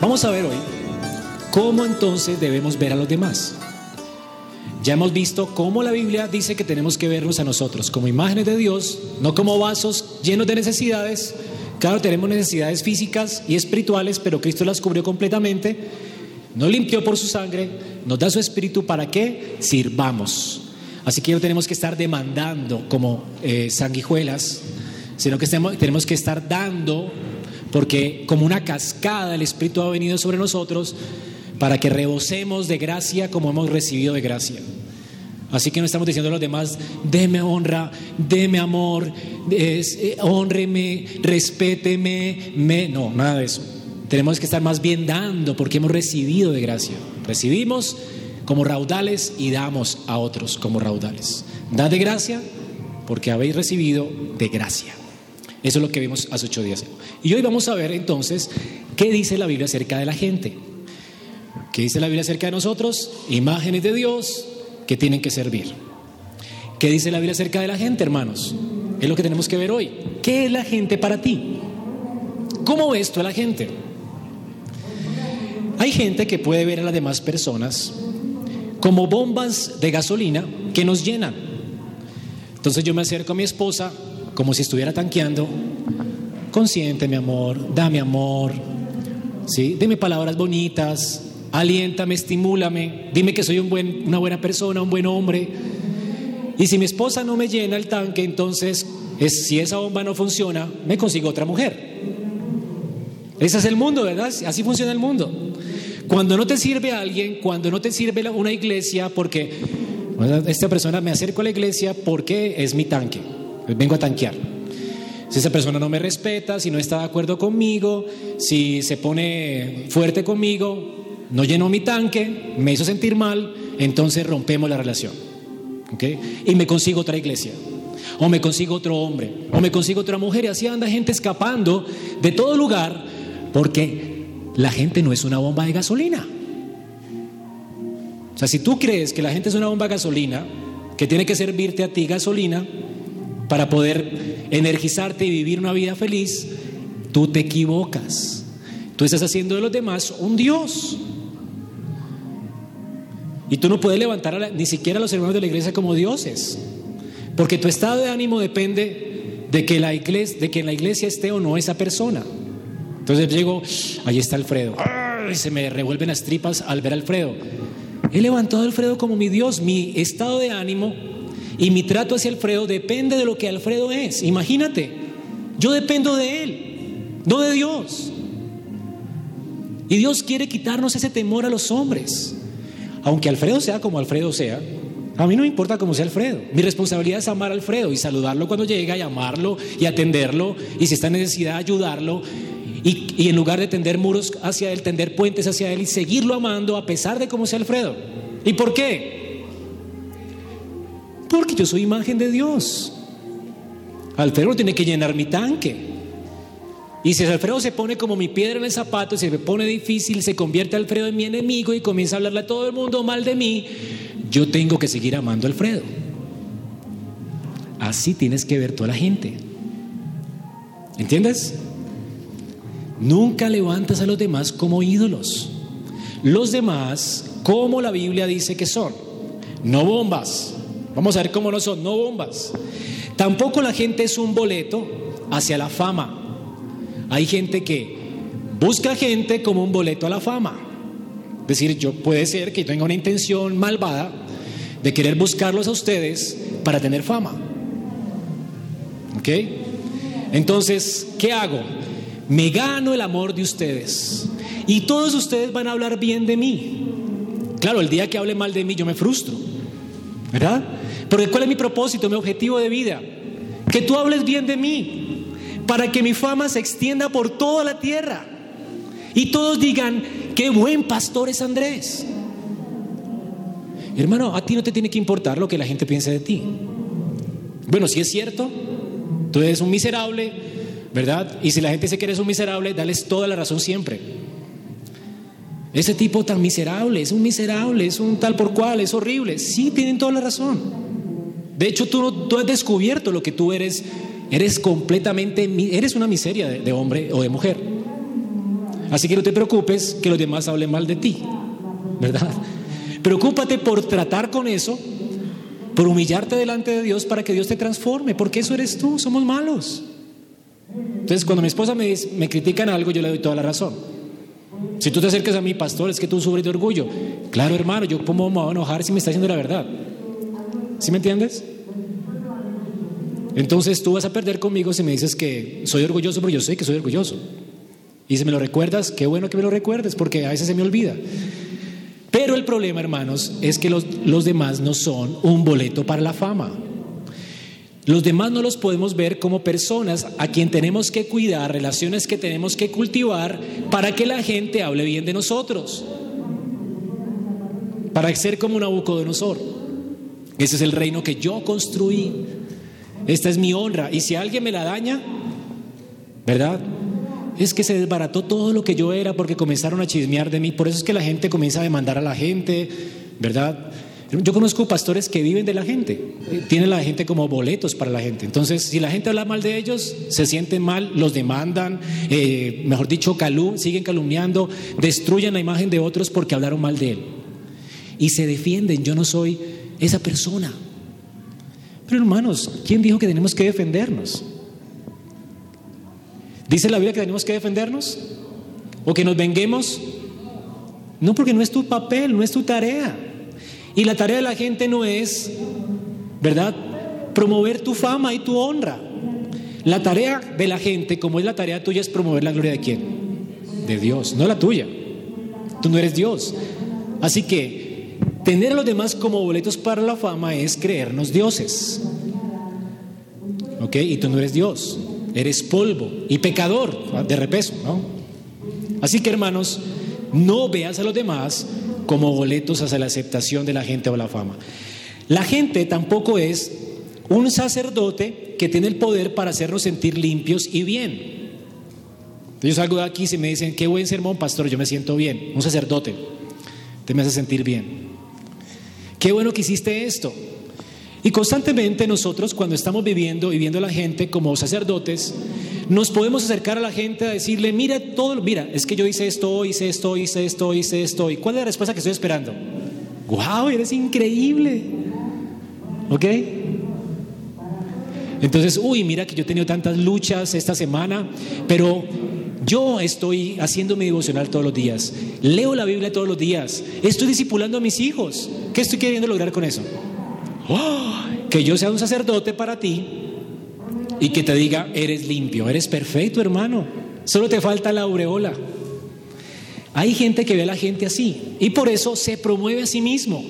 Vamos a ver hoy cómo entonces debemos ver a los demás. Ya hemos visto cómo la Biblia dice que tenemos que vernos a nosotros como imágenes de Dios, no como vasos llenos de necesidades. Claro, tenemos necesidades físicas y espirituales, pero Cristo las cubrió completamente, nos limpió por su sangre, nos da su espíritu para que sirvamos. Así que no tenemos que estar demandando como eh, sanguijuelas, sino que tenemos que estar dando, porque como una cascada el Espíritu ha venido sobre nosotros para que rebosemos de gracia como hemos recibido de gracia. Así que no estamos diciendo a los demás, deme honra, deme amor, eh, honreme, respéteme, me... no, nada de eso. Tenemos que estar más bien dando porque hemos recibido de gracia. Recibimos como raudales y damos a otros como raudales. Da de gracia porque habéis recibido de gracia. Eso es lo que vimos hace ocho días. Y hoy vamos a ver entonces qué dice la Biblia acerca de la gente. ¿Qué dice la Biblia acerca de nosotros? Imágenes de Dios que tienen que servir. ¿Qué dice la Biblia acerca de la gente, hermanos? Es lo que tenemos que ver hoy. ¿Qué es la gente para ti? ¿Cómo ves tú a la gente? Hay gente que puede ver a las demás personas como bombas de gasolina que nos llenan. Entonces yo me acerco a mi esposa como si estuviera tanqueando. Consiente, mi amor, dame amor, ¿sí? Dime palabras bonitas, aliéntame, estimúlame, dime que soy una buena persona, un buen hombre. Y si mi esposa no me llena el tanque, entonces es, si esa bomba no funciona, me consigo otra mujer. Ese es el mundo, ¿verdad? Así funciona el mundo. Cuando no te sirve alguien, cuando no te sirve una iglesia, porque esta persona me acerco a la iglesia porque es mi tanque, vengo a tanquear. Si esa persona no me respeta, si no está de acuerdo conmigo, si se pone fuerte conmigo, no llenó mi tanque, me hizo sentir mal, entonces rompemos la relación. Y me consigo otra iglesia, o me consigo otro hombre, o me consigo otra mujer, y así anda gente escapando de todo lugar porque la gente no es una bomba de gasolina. O sea, si tú crees que la gente es una bomba de gasolina, que tiene que servirte a ti gasolina para poder energizarte y vivir una vida feliz, tú te equivocas. Tú estás haciendo de los demás un Dios. Y tú no puedes levantar ni siquiera a los hermanos de la iglesia como dioses. Porque tu estado de ánimo depende de que, la iglesia, de que en la iglesia esté o no esa persona. Entonces llego, ahí está Alfredo. y se me revuelven las tripas al ver a Alfredo. He levantado a Alfredo como mi Dios. Mi estado de ánimo y mi trato hacia Alfredo depende de lo que Alfredo es. Imagínate, yo dependo de él, no de Dios. Y Dios quiere quitarnos ese temor a los hombres. Aunque Alfredo sea como Alfredo sea, a mí no me importa cómo sea Alfredo. Mi responsabilidad es amar a Alfredo y saludarlo cuando llega, y amarlo y atenderlo. Y si está en necesidad, ayudarlo y, en lugar de tender muros hacia él, tender puentes hacia él y seguirlo amando a pesar de cómo sea Alfredo. ¿Y por qué? Porque yo soy imagen de Dios. Alfredo tiene que llenar mi tanque. Y si Alfredo se pone como mi piedra en el zapato, se me pone difícil, se convierte Alfredo en mi enemigo y comienza a hablarle a todo el mundo mal de mí, yo tengo que seguir amando a Alfredo. Así tienes que ver toda la gente. ¿Entiendes? Nunca levantas a los demás como ídolos. Los demás, como la Biblia dice que son, no bombas. Vamos a ver cómo no son, no bombas. Tampoco la gente es un boleto hacia la fama. Hay gente que busca gente como un boleto a la fama. Es decir, yo puede ser que tenga una intención malvada de querer buscarlos a ustedes para tener fama. ¿Ok? Entonces, ¿qué hago? me gano el amor de ustedes. Y todos ustedes van a hablar bien de mí. Claro, el día que hable mal de mí yo me frustro. ¿Verdad? Porque ¿cuál es mi propósito, mi objetivo de vida? Que tú hables bien de mí, para que mi fama se extienda por toda la tierra. Y todos digan, qué buen pastor es Andrés. Hermano, a ti no te tiene que importar lo que la gente piense de ti. Bueno, si es cierto, tú eres un miserable, ¿verdad? Y si la gente dice que eres un miserable, dales toda la razón siempre. Ese tipo tan miserable, es un miserable, es un tal por cual, es horrible. Sí, tienen toda la razón. De hecho, tú, tú has descubierto lo que tú eres. Eres completamente, eres una miseria de, de hombre o de mujer. Así que no te preocupes que los demás hablen mal de ti, ¿verdad? Preocúpate por tratar con eso, por humillarte delante de Dios para que Dios te transforme, porque eso eres tú, somos malos. Entonces, cuando mi esposa me, me critican algo, yo le doy toda la razón. Si tú te acercas a mi pastor, es que tú sufres de orgullo. Claro, hermano, yo cómo me voy a enojar si me está diciendo la verdad. ¿Sí me entiendes? Entonces tú vas a perder conmigo si me dices que soy orgulloso, pero yo sé que soy orgulloso. Y si me lo recuerdas, qué bueno que me lo recuerdes, porque a veces se me olvida. Pero el problema, hermanos, es que los, los demás no son un boleto para la fama. Los demás no los podemos ver como personas a quien tenemos que cuidar, relaciones que tenemos que cultivar para que la gente hable bien de nosotros. Para ser como un Nabucodonosor. Ese es el reino que yo construí. Esta es mi honra. Y si alguien me la daña, ¿verdad? Es que se desbarató todo lo que yo era porque comenzaron a chismear de mí. Por eso es que la gente comienza a demandar a la gente, ¿verdad? Yo conozco pastores que viven de la gente, tienen la gente como boletos para la gente. Entonces, si la gente habla mal de ellos, se sienten mal, los demandan, eh, mejor dicho, calum siguen calumniando, destruyen la imagen de otros porque hablaron mal de él. Y se defienden, yo no soy esa persona. Pero hermanos, ¿quién dijo que tenemos que defendernos? ¿Dice la Biblia que tenemos que defendernos? ¿O que nos venguemos? No, porque no es tu papel, no es tu tarea. Y la tarea de la gente no es, ¿verdad? Promover tu fama y tu honra. La tarea de la gente, como es la tarea tuya, es promover la gloria de quién? De Dios, no la tuya. Tú no eres Dios. Así que Tener a los demás como boletos para la fama es creernos dioses. ¿Ok? Y tú no eres Dios, eres polvo y pecador de repeso, ¿no? Así que hermanos, no veas a los demás como boletos hacia la aceptación de la gente o la fama. La gente tampoco es un sacerdote que tiene el poder para hacernos sentir limpios y bien. Yo salgo de aquí y me dicen, qué buen sermón, pastor, yo me siento bien. Un sacerdote, te me hace sentir bien. Qué bueno que hiciste esto. Y constantemente nosotros cuando estamos viviendo y viendo a la gente como sacerdotes, nos podemos acercar a la gente a decirle, mira todo, mira, es que yo hice esto, hice esto, hice esto, hice esto. ¿Y cuál es la respuesta que estoy esperando? ¡Wow! Eres increíble. ¿Ok? Entonces, uy, mira que yo he tenido tantas luchas esta semana, pero yo estoy haciendo mi devocional todos los días, leo la Biblia todos los días, estoy discipulando a mis hijos. ¿Qué estoy queriendo lograr con eso? ¡Oh! que yo sea un sacerdote para ti y que te diga, eres limpio, eres perfecto, hermano. Solo te falta la aureola. Hay gente que ve a la gente así y por eso se promueve a sí mismo.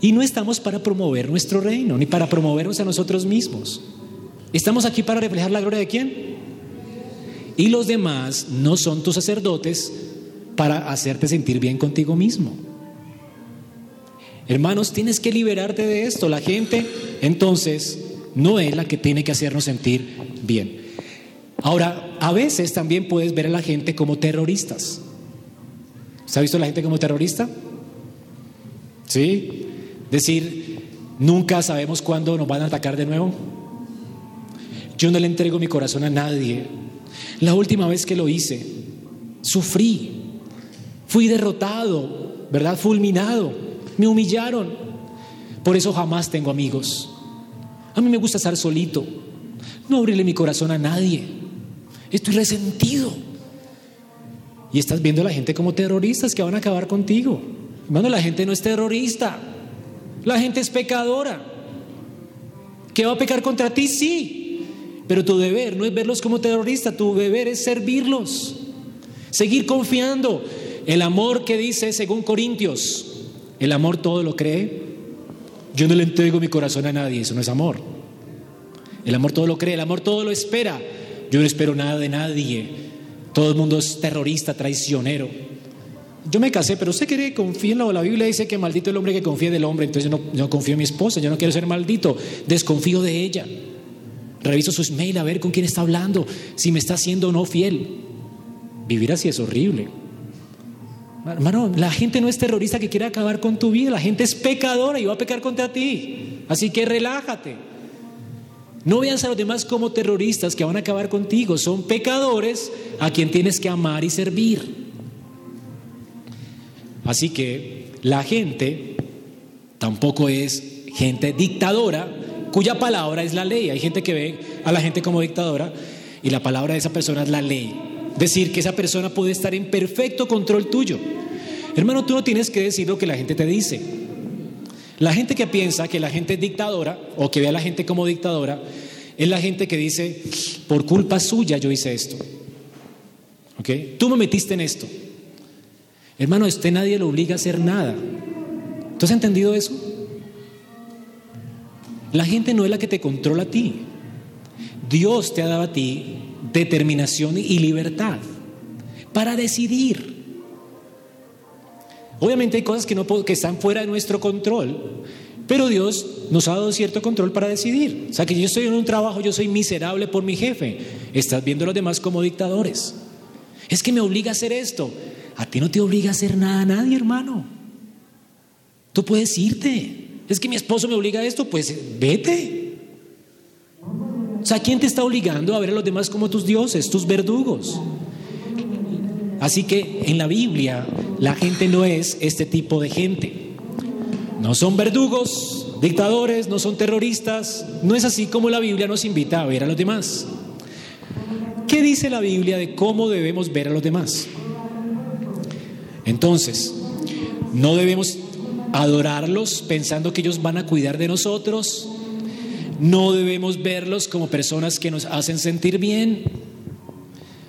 Y no estamos para promover nuestro reino, ni para promovernos a nosotros mismos. Estamos aquí para reflejar la gloria de quién? Y los demás no son tus sacerdotes para hacerte sentir bien contigo mismo. Hermanos, tienes que liberarte de esto. La gente entonces no es la que tiene que hacernos sentir bien. Ahora, a veces también puedes ver a la gente como terroristas. ¿Se ha visto a la gente como terrorista? ¿Sí? Decir, nunca sabemos cuándo nos van a atacar de nuevo. Yo no le entrego mi corazón a nadie. La última vez que lo hice, sufrí, fui derrotado, ¿verdad? Fulminado, me humillaron. Por eso jamás tengo amigos. A mí me gusta estar solito, no abrirle mi corazón a nadie. Estoy resentido. Y estás viendo a la gente como terroristas que van a acabar contigo. Hermano, la gente no es terrorista. La gente es pecadora. ¿Qué va a pecar contra ti? Sí. Pero tu deber no es verlos como terroristas, tu deber es servirlos, seguir confiando. El amor que dice según Corintios, el amor todo lo cree. Yo no le entrego mi corazón a nadie, eso no es amor. El amor todo lo cree, el amor todo lo espera. Yo no espero nada de nadie. Todo el mundo es terrorista, traicionero. Yo me casé, pero usted quiere confía en la, Biblia dice que maldito el hombre que confía del hombre, entonces yo no confío en mi esposa, yo no quiero ser maldito, desconfío de ella. Reviso sus mail a ver con quién está hablando, si me está haciendo o no fiel. Vivir así es horrible. Hermano, la gente no es terrorista que quiere acabar con tu vida, la gente es pecadora y va a pecar contra ti. Así que relájate. No veas a los demás como terroristas que van a acabar contigo. Son pecadores a quien tienes que amar y servir. Así que la gente tampoco es gente dictadora cuya palabra es la ley. Hay gente que ve a la gente como dictadora y la palabra de esa persona es la ley. Decir que esa persona puede estar en perfecto control tuyo. Hermano, tú no tienes que decir lo que la gente te dice. La gente que piensa que la gente es dictadora o que ve a la gente como dictadora es la gente que dice, por culpa suya yo hice esto. ¿Ok? Tú me metiste en esto. Hermano, usted nadie lo obliga a hacer nada. ¿Tú has entendido eso? La gente no es la que te controla a ti. Dios te ha dado a ti determinación y libertad para decidir. Obviamente hay cosas que, no, que están fuera de nuestro control, pero Dios nos ha dado cierto control para decidir. O sea, que yo estoy en un trabajo, yo soy miserable por mi jefe. Estás viendo a los demás como dictadores. Es que me obliga a hacer esto. A ti no te obliga a hacer nada a nadie, hermano. Tú puedes irte. Es que mi esposo me obliga a esto, pues vete. O sea, ¿quién te está obligando a ver a los demás como tus dioses, tus verdugos? Así que en la Biblia la gente no es este tipo de gente. No son verdugos, dictadores, no son terroristas. No es así como la Biblia nos invita a ver a los demás. ¿Qué dice la Biblia de cómo debemos ver a los demás? Entonces, no debemos adorarlos pensando que ellos van a cuidar de nosotros. No debemos verlos como personas que nos hacen sentir bien,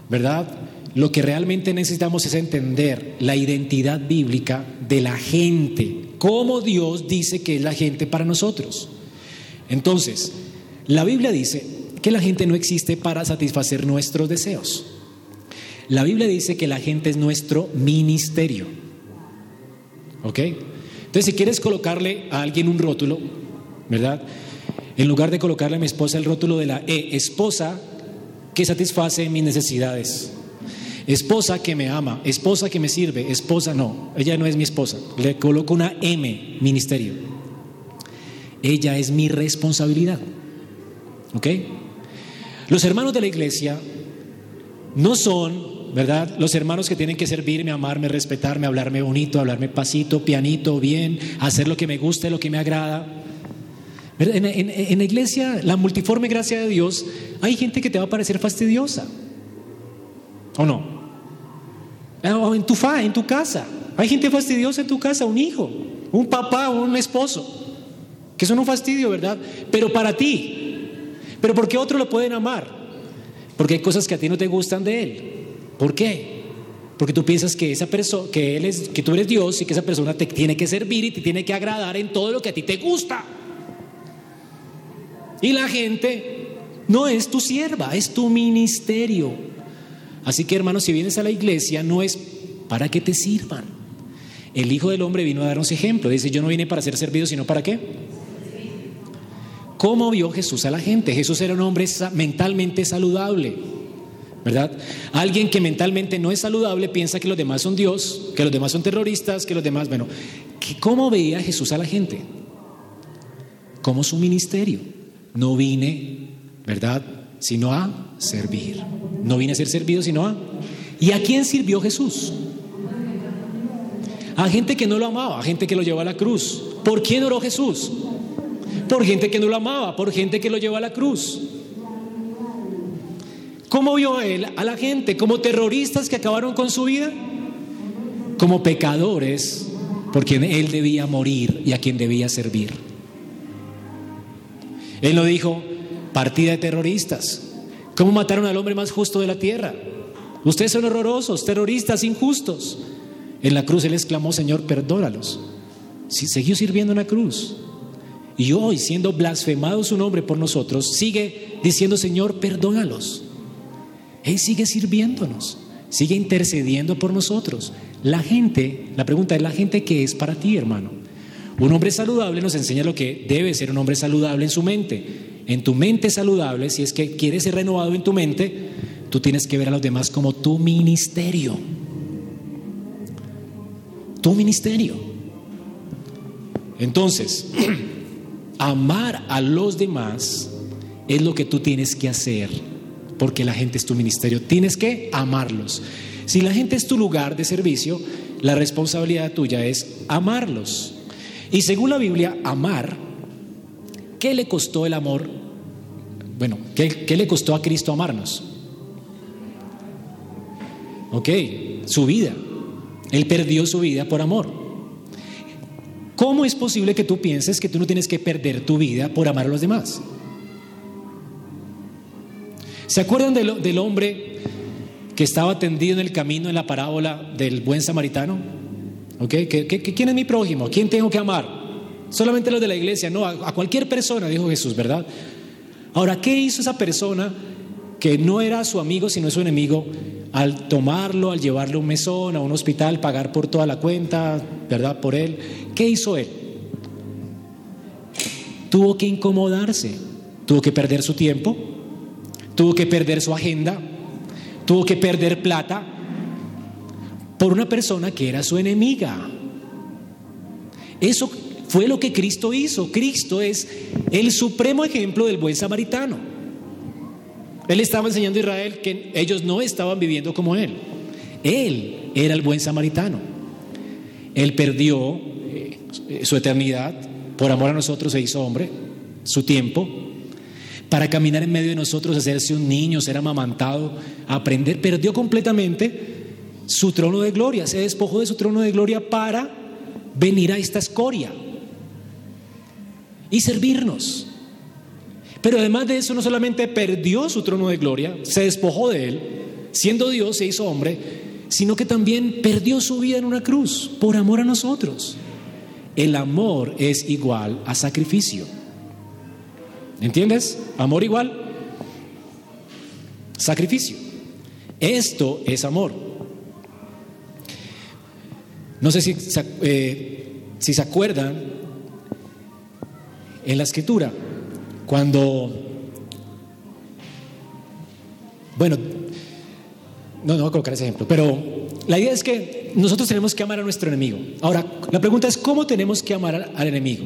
¿verdad? Lo que realmente necesitamos es entender la identidad bíblica de la gente, cómo Dios dice que es la gente para nosotros. Entonces, la Biblia dice que la gente no existe para satisfacer nuestros deseos. La Biblia dice que la gente es nuestro ministerio. ¿Ok? Entonces, si quieres colocarle a alguien un rótulo, ¿verdad? En lugar de colocarle a mi esposa el rótulo de la E, esposa que satisface mis necesidades. Esposa que me ama, esposa que me sirve, esposa no, ella no es mi esposa. Le coloco una M, ministerio. Ella es mi responsabilidad. ¿Ok? Los hermanos de la iglesia no son, ¿verdad? Los hermanos que tienen que servirme, amarme, respetarme, hablarme bonito, hablarme pasito, pianito, bien, hacer lo que me guste, lo que me agrada. En, en la iglesia, la multiforme gracia de Dios, hay gente que te va a parecer fastidiosa. ¿O no? O en tu fa, en tu casa. Hay gente fastidiosa en tu casa, un hijo, un papá, un esposo, que son un fastidio, ¿verdad? Pero para ti. Pero ¿por qué otros lo pueden amar? Porque hay cosas que a ti no te gustan de él. ¿Por qué? Porque tú piensas que esa persona, que él es, que tú eres Dios y que esa persona te tiene que servir y te tiene que agradar en todo lo que a ti te gusta. Y la gente no es tu sierva, es tu ministerio. Así que hermanos, si vienes a la iglesia no es para que te sirvan. El Hijo del Hombre vino a darnos ejemplo. Dice, yo no vine para ser servido, sino para qué. ¿Cómo vio Jesús a la gente? Jesús era un hombre mentalmente saludable, ¿verdad? Alguien que mentalmente no es saludable piensa que los demás son Dios, que los demás son terroristas, que los demás, bueno, ¿cómo veía Jesús a la gente? Como su ministerio. No vine, ¿verdad? Sino a servir. No vine a ser servido, sino a... ¿Y a quién sirvió Jesús? A gente que no lo amaba, a gente que lo llevó a la cruz. ¿Por quién oró Jesús? Por gente que no lo amaba, por gente que lo llevó a la cruz. ¿Cómo vio él a la gente? ¿Como terroristas que acabaron con su vida? Como pecadores por quien él debía morir y a quien debía servir. Él lo dijo, partida de terroristas. ¿Cómo mataron al hombre más justo de la tierra? Ustedes son horrorosos, terroristas, injustos. En la cruz él exclamó, Señor, perdónalos. Si siguió sirviendo en la cruz. Y hoy, siendo blasfemado su nombre por nosotros, sigue diciendo, Señor, perdónalos. Él sigue sirviéndonos, sigue intercediendo por nosotros. La gente, la pregunta es, ¿la gente qué es para ti, hermano? Un hombre saludable nos enseña lo que debe ser un hombre saludable en su mente en tu mente saludable, si es que quieres ser renovado en tu mente, tú tienes que ver a los demás como tu ministerio. Tu ministerio. Entonces, amar a los demás es lo que tú tienes que hacer, porque la gente es tu ministerio. Tienes que amarlos. Si la gente es tu lugar de servicio, la responsabilidad tuya es amarlos. Y según la Biblia, amar, ¿qué le costó el amor? Bueno, ¿qué, le costó a Cristo amarnos? Ok, su vida. Él perdió su vida por amor. ¿Cómo es posible que tú pienses que tú no tienes que perder tu vida por amar a los demás? ¿Se acuerdan del, hombre que estaba tendido en el camino en la parábola del buen samaritano? ¿Ok? quién es mi prójimo? ¿Quién tengo que amar? Solamente los de la iglesia, no, a, a cualquier persona, dijo Jesús, ¿verdad? Ahora, ¿qué hizo esa persona que no era su amigo sino su enemigo al tomarlo, al llevarlo a un mesón, a un hospital, pagar por toda la cuenta, ¿verdad? Por él. ¿Qué hizo él? Tuvo que incomodarse, tuvo que perder su tiempo, tuvo que perder su agenda, tuvo que perder plata por una persona que era su enemiga. Eso fue lo que Cristo hizo. Cristo es el supremo ejemplo del buen samaritano. Él estaba enseñando a Israel que ellos no estaban viviendo como Él. Él era el buen samaritano. Él perdió eh, su eternidad por amor a nosotros, se hizo hombre, su tiempo, para caminar en medio de nosotros, hacerse un niño, ser amamantado, aprender, perdió completamente su trono de gloria, se despojó de su trono de gloria para venir a esta escoria y servirnos. Pero además de eso, no solamente perdió su trono de gloria, se despojó de él, siendo Dios se hizo hombre, sino que también perdió su vida en una cruz por amor a nosotros. El amor es igual a sacrificio. ¿Entiendes? Amor igual. Sacrificio. Esto es amor. No sé si, eh, si se acuerdan en la escritura, cuando, bueno, no, no voy a colocar ese ejemplo, pero la idea es que nosotros tenemos que amar a nuestro enemigo. Ahora, la pregunta es, ¿cómo tenemos que amar al enemigo?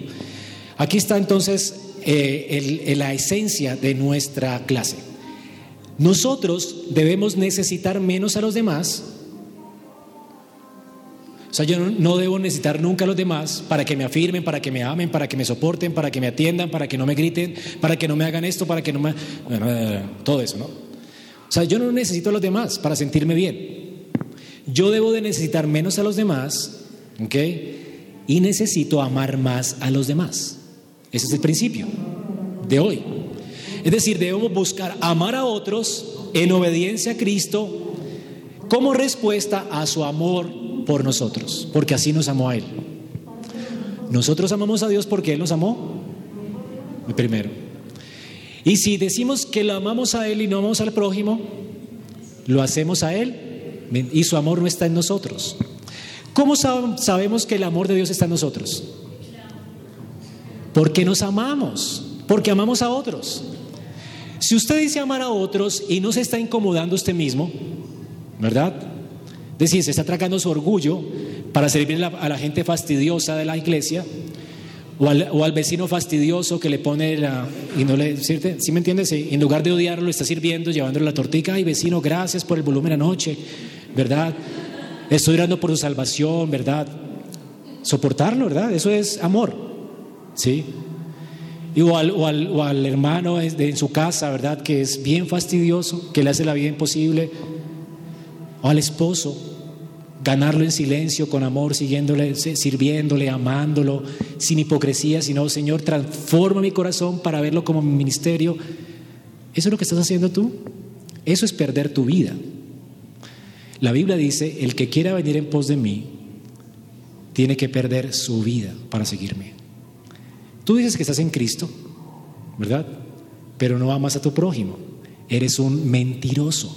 Aquí está entonces eh, la esencia de nuestra clase. Nosotros debemos necesitar menos a los demás. O sea, yo no, debo necesitar nunca a los demás para que me afirmen, para que me amen, para que me soporten, para que me atiendan, para que no me griten, para que no me hagan esto, para que no me... Bueno, todo eso, ¿no? O sea, yo no necesito a los demás para sentirme bien. Yo debo de necesitar menos a los demás, ¿ok? Y necesito amar más a los demás. Ese es el principio de hoy. Es decir, debemos buscar amar a otros en obediencia a Cristo como respuesta a su amor por nosotros, porque así nos amó a Él. Nosotros amamos a Dios porque Él nos amó primero. Y si decimos que lo amamos a Él y no amamos al prójimo, lo hacemos a Él y su amor no está en nosotros. ¿Cómo sabemos que el amor de Dios está en nosotros? Porque nos amamos, porque amamos a otros. Si usted dice amar a otros y no se está incomodando usted mismo, ¿verdad? Es decir, se está tragando su orgullo para servir a la, gente fastidiosa de la iglesia o al, vecino fastidioso que le pone la... y no le... ¿sí, me entiendes? En lugar de odiarlo, lo está sirviendo, llevándole la tortica. Ay, vecino, gracias por el volumen anoche, ¿verdad? Estoy orando por su salvación, ¿verdad? Soportarlo, ¿verdad? Eso es amor. ¿Sí? o, al, hermano en su casa, ¿verdad? Que es bien fastidioso, que le hace la vida imposible. O al esposo, ganarlo en silencio, con amor, siguiéndole, sirviéndole, amándolo, sin hipocresía, sino, Señor, transforma mi corazón para verlo como mi ministerio. ¿Eso es lo que estás haciendo tú? Eso es perder tu vida. La Biblia dice, el que quiera venir en pos de mí, tiene que perder su vida para seguirme. Tú dices que estás en Cristo, ¿verdad? Pero no amas a tu prójimo. Eres un mentiroso.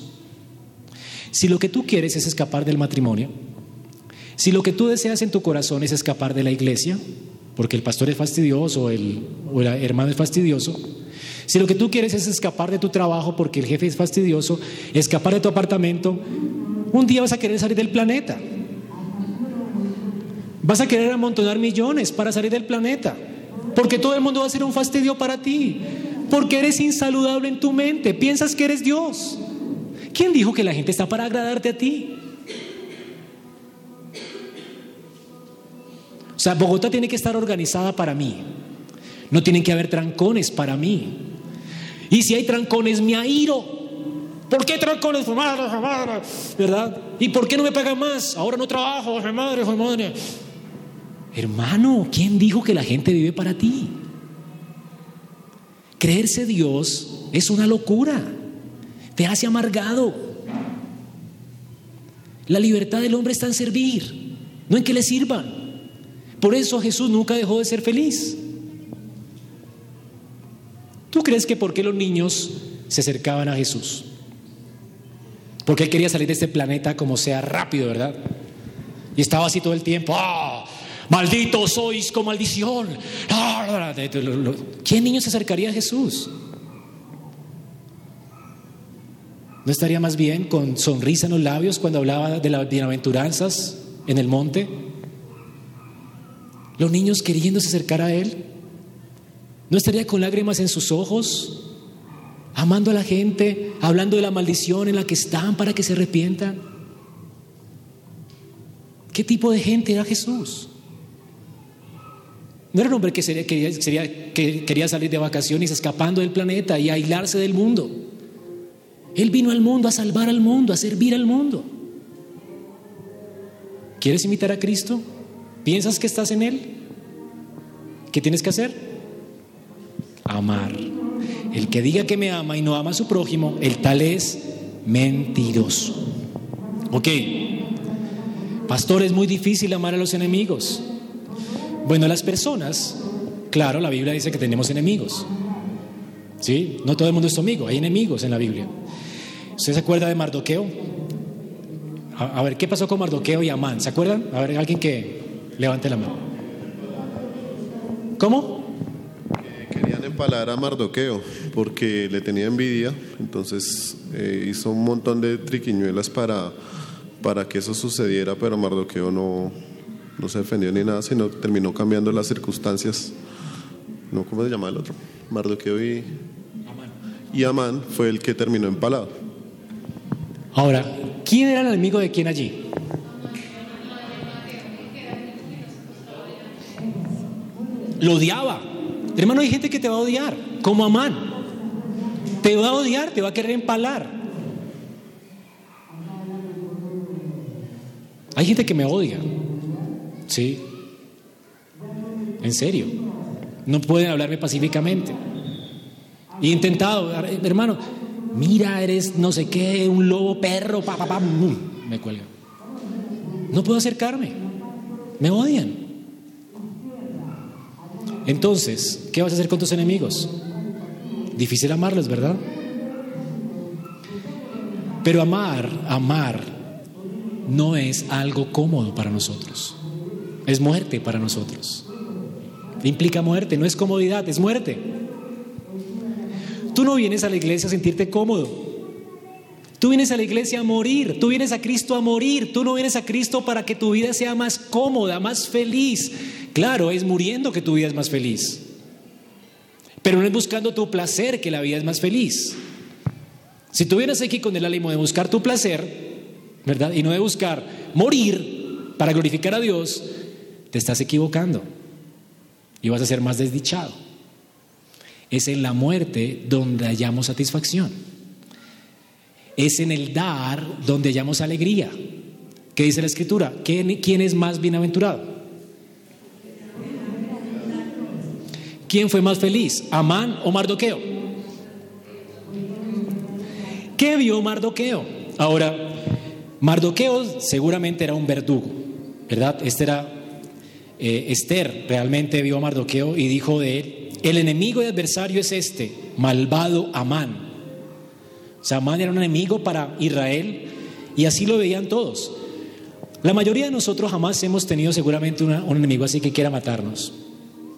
Si lo que tú quieres es escapar del matrimonio, si lo que tú deseas en tu corazón es escapar de la iglesia, porque el pastor es fastidioso el, o el hermano es fastidioso, si lo que tú quieres es escapar de tu trabajo porque el jefe es fastidioso, escapar de tu apartamento, un día vas a querer salir del planeta. Vas a querer amontonar millones para salir del planeta. Porque todo el mundo va a ser un fastidio para ti. Porque eres insaludable en tu mente. Piensas que eres Dios. ¿Quién dijo que la gente está para agradarte a ti? O sea, Bogotá tiene que estar organizada para mí. No tienen que haber trancones para mí. Y si hay trancones, me airo. ¿Por qué trancones? ¿Verdad? ¿Y por qué no me pagan más? Ahora no trabajo, madre, madre. Hermano, ¿quién dijo que la gente vive para ti? Creerse Dios es una locura. Te hace amargado. La libertad del hombre está en servir, no en que le sirvan. Por eso Jesús nunca dejó de ser feliz. ¿Tú crees que por qué los niños se acercaban a Jesús? Porque él quería salir de este planeta como sea rápido, ¿verdad? Y estaba así todo el tiempo. ¡Ah! Maldito sois con maldición. ¿Quién niño se acercaría a Jesús? ¿No estaría más bien con sonrisa en los labios cuando hablaba de las bienaventuranzas en el monte? Los niños queriéndose acercar a Él. ¿No estaría con lágrimas en sus ojos? Amando a la gente, hablando de la maldición en la que están para que se arrepientan. ¿Qué tipo de gente era Jesús? No era un hombre que, sería, que quería salir de vacaciones escapando del planeta y aislarse del mundo. Él vino al mundo a salvar al mundo, a servir al mundo. ¿Quieres imitar a Cristo? ¿Piensas que estás en Él? ¿Qué tienes que hacer? Amar. El que diga que me ama y no ama a su prójimo, el tal es mentiroso. Ok. Pastor, es muy difícil amar a los enemigos. Bueno, las personas, claro, la Biblia dice que tenemos enemigos. ¿Sí? No todo el mundo es amigo, hay enemigos en la Biblia. ¿Usted se acuerda de Mardoqueo? A, ver, ¿qué pasó con Mardoqueo y Amán? ¿Se acuerdan? A ver, alguien que, Levante la mano. ¿Cómo? querían empalar a Mardoqueo porque le tenía envidia, entonces eh, hizo un montón de triquiñuelas para, para que eso sucediera, pero Mardoqueo no, no se defendió ni nada, sino terminó cambiando las circunstancias. ¿No? ¿Cómo se llama el otro? Mardoqueo y, Amán. y Amán fue el que terminó empalado. Ahora, ¿quién era el enemigo de quién allí? Lo odiaba. Hermano, hay gente que te va a odiar, como Amán. Te va a odiar, te va a querer empalar. Hay gente que me odia. Sí. En serio. No pueden hablarme pacíficamente. He intentado, hermano, mira, eres no sé qué, un lobo perro, pa, pa, pa, me cuelga. No puedo acercarme. Me odian. Entonces, ¿qué vas a hacer con tus enemigos? Difícil amarlos, ¿verdad? Pero amar, amar, no es algo cómodo para nosotros. Es muerte para nosotros. Implica muerte, no es comodidad, es muerte. Tú no vienes a la iglesia a sentirte cómodo. Tú vienes a la iglesia a morir, tú vienes a Cristo a morir, tú no vienes a Cristo para que tu vida sea más cómoda, más feliz, Claro, es muriendo que tu vida es más feliz. Pero no es buscando tu placer que la vida es más feliz. Si tú vienes aquí con el ánimo de buscar tu placer, ¿verdad? Y no de buscar morir para glorificar a Dios, te estás equivocando y vas a ser más desdichado. Es en la muerte donde hallamos satisfacción. Es en el dar donde hallamos alegría. ¿Qué dice la escritura? ¿Quién es más bienaventurado? ¿Quién fue más feliz, Amán o Mardoqueo? ¿Qué vio Mardoqueo? Ahora, Mardoqueo seguramente era un verdugo, ¿verdad? Este era eh, Esther, realmente vio a Mardoqueo y dijo de él, el enemigo y adversario es este, malvado Amán. O sea, Amán era un enemigo para Israel y así lo veían todos. La mayoría de nosotros jamás hemos tenido seguramente un enemigo así que quiera matarnos.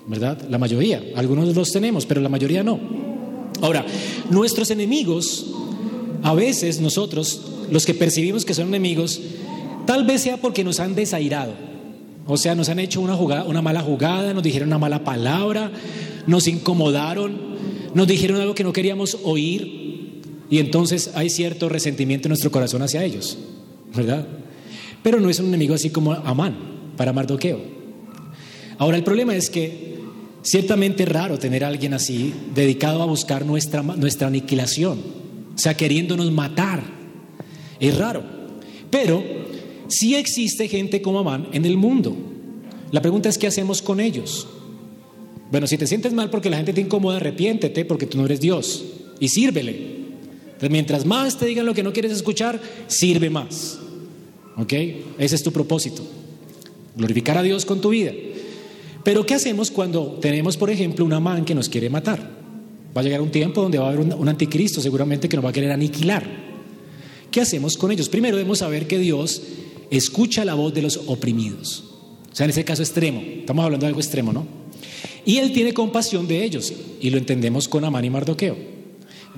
¿verdad? La mayoría, algunos los tenemos, pero la mayoría no. Ahora, nuestros enemigos, a veces nosotros, los que percibimos que son enemigos, tal vez sea porque nos han desairado. O sea, nos han hecho una, jugada, una mala jugada, nos dijeron una mala palabra, nos incomodaron, nos dijeron algo que no queríamos oír y entonces hay cierto resentimiento en nuestro corazón hacia ellos, ¿verdad? Pero no es un enemigo así como Amán para Mardoqueo. Ahora el problema es que ciertamente es raro tener a alguien así dedicado a buscar nuestra, nuestra aniquilación, o sea, queriéndonos matar. Es raro. Pero sí existe gente como Amán en el mundo. La pregunta es qué hacemos con ellos. Bueno, si te sientes mal porque la gente te incomoda, arrepiéntete porque tú no eres Dios y sírvele. Entonces, mientras más te digan lo que no quieres escuchar, sirve más. ¿Ok? Ese es tu propósito. Glorificar a Dios con tu vida. Pero ¿qué hacemos cuando tenemos, por ejemplo, una man que nos quiere matar? Va a llegar un tiempo donde va a haber un, un anticristo seguramente que nos va a querer aniquilar. ¿Qué hacemos con ellos? Primero debemos saber que Dios escucha la voz de los oprimidos. O sea, en ese caso extremo. Estamos hablando de algo extremo, ¿no? Y Él tiene compasión de ellos, y lo entendemos con Amán y Mardoqueo.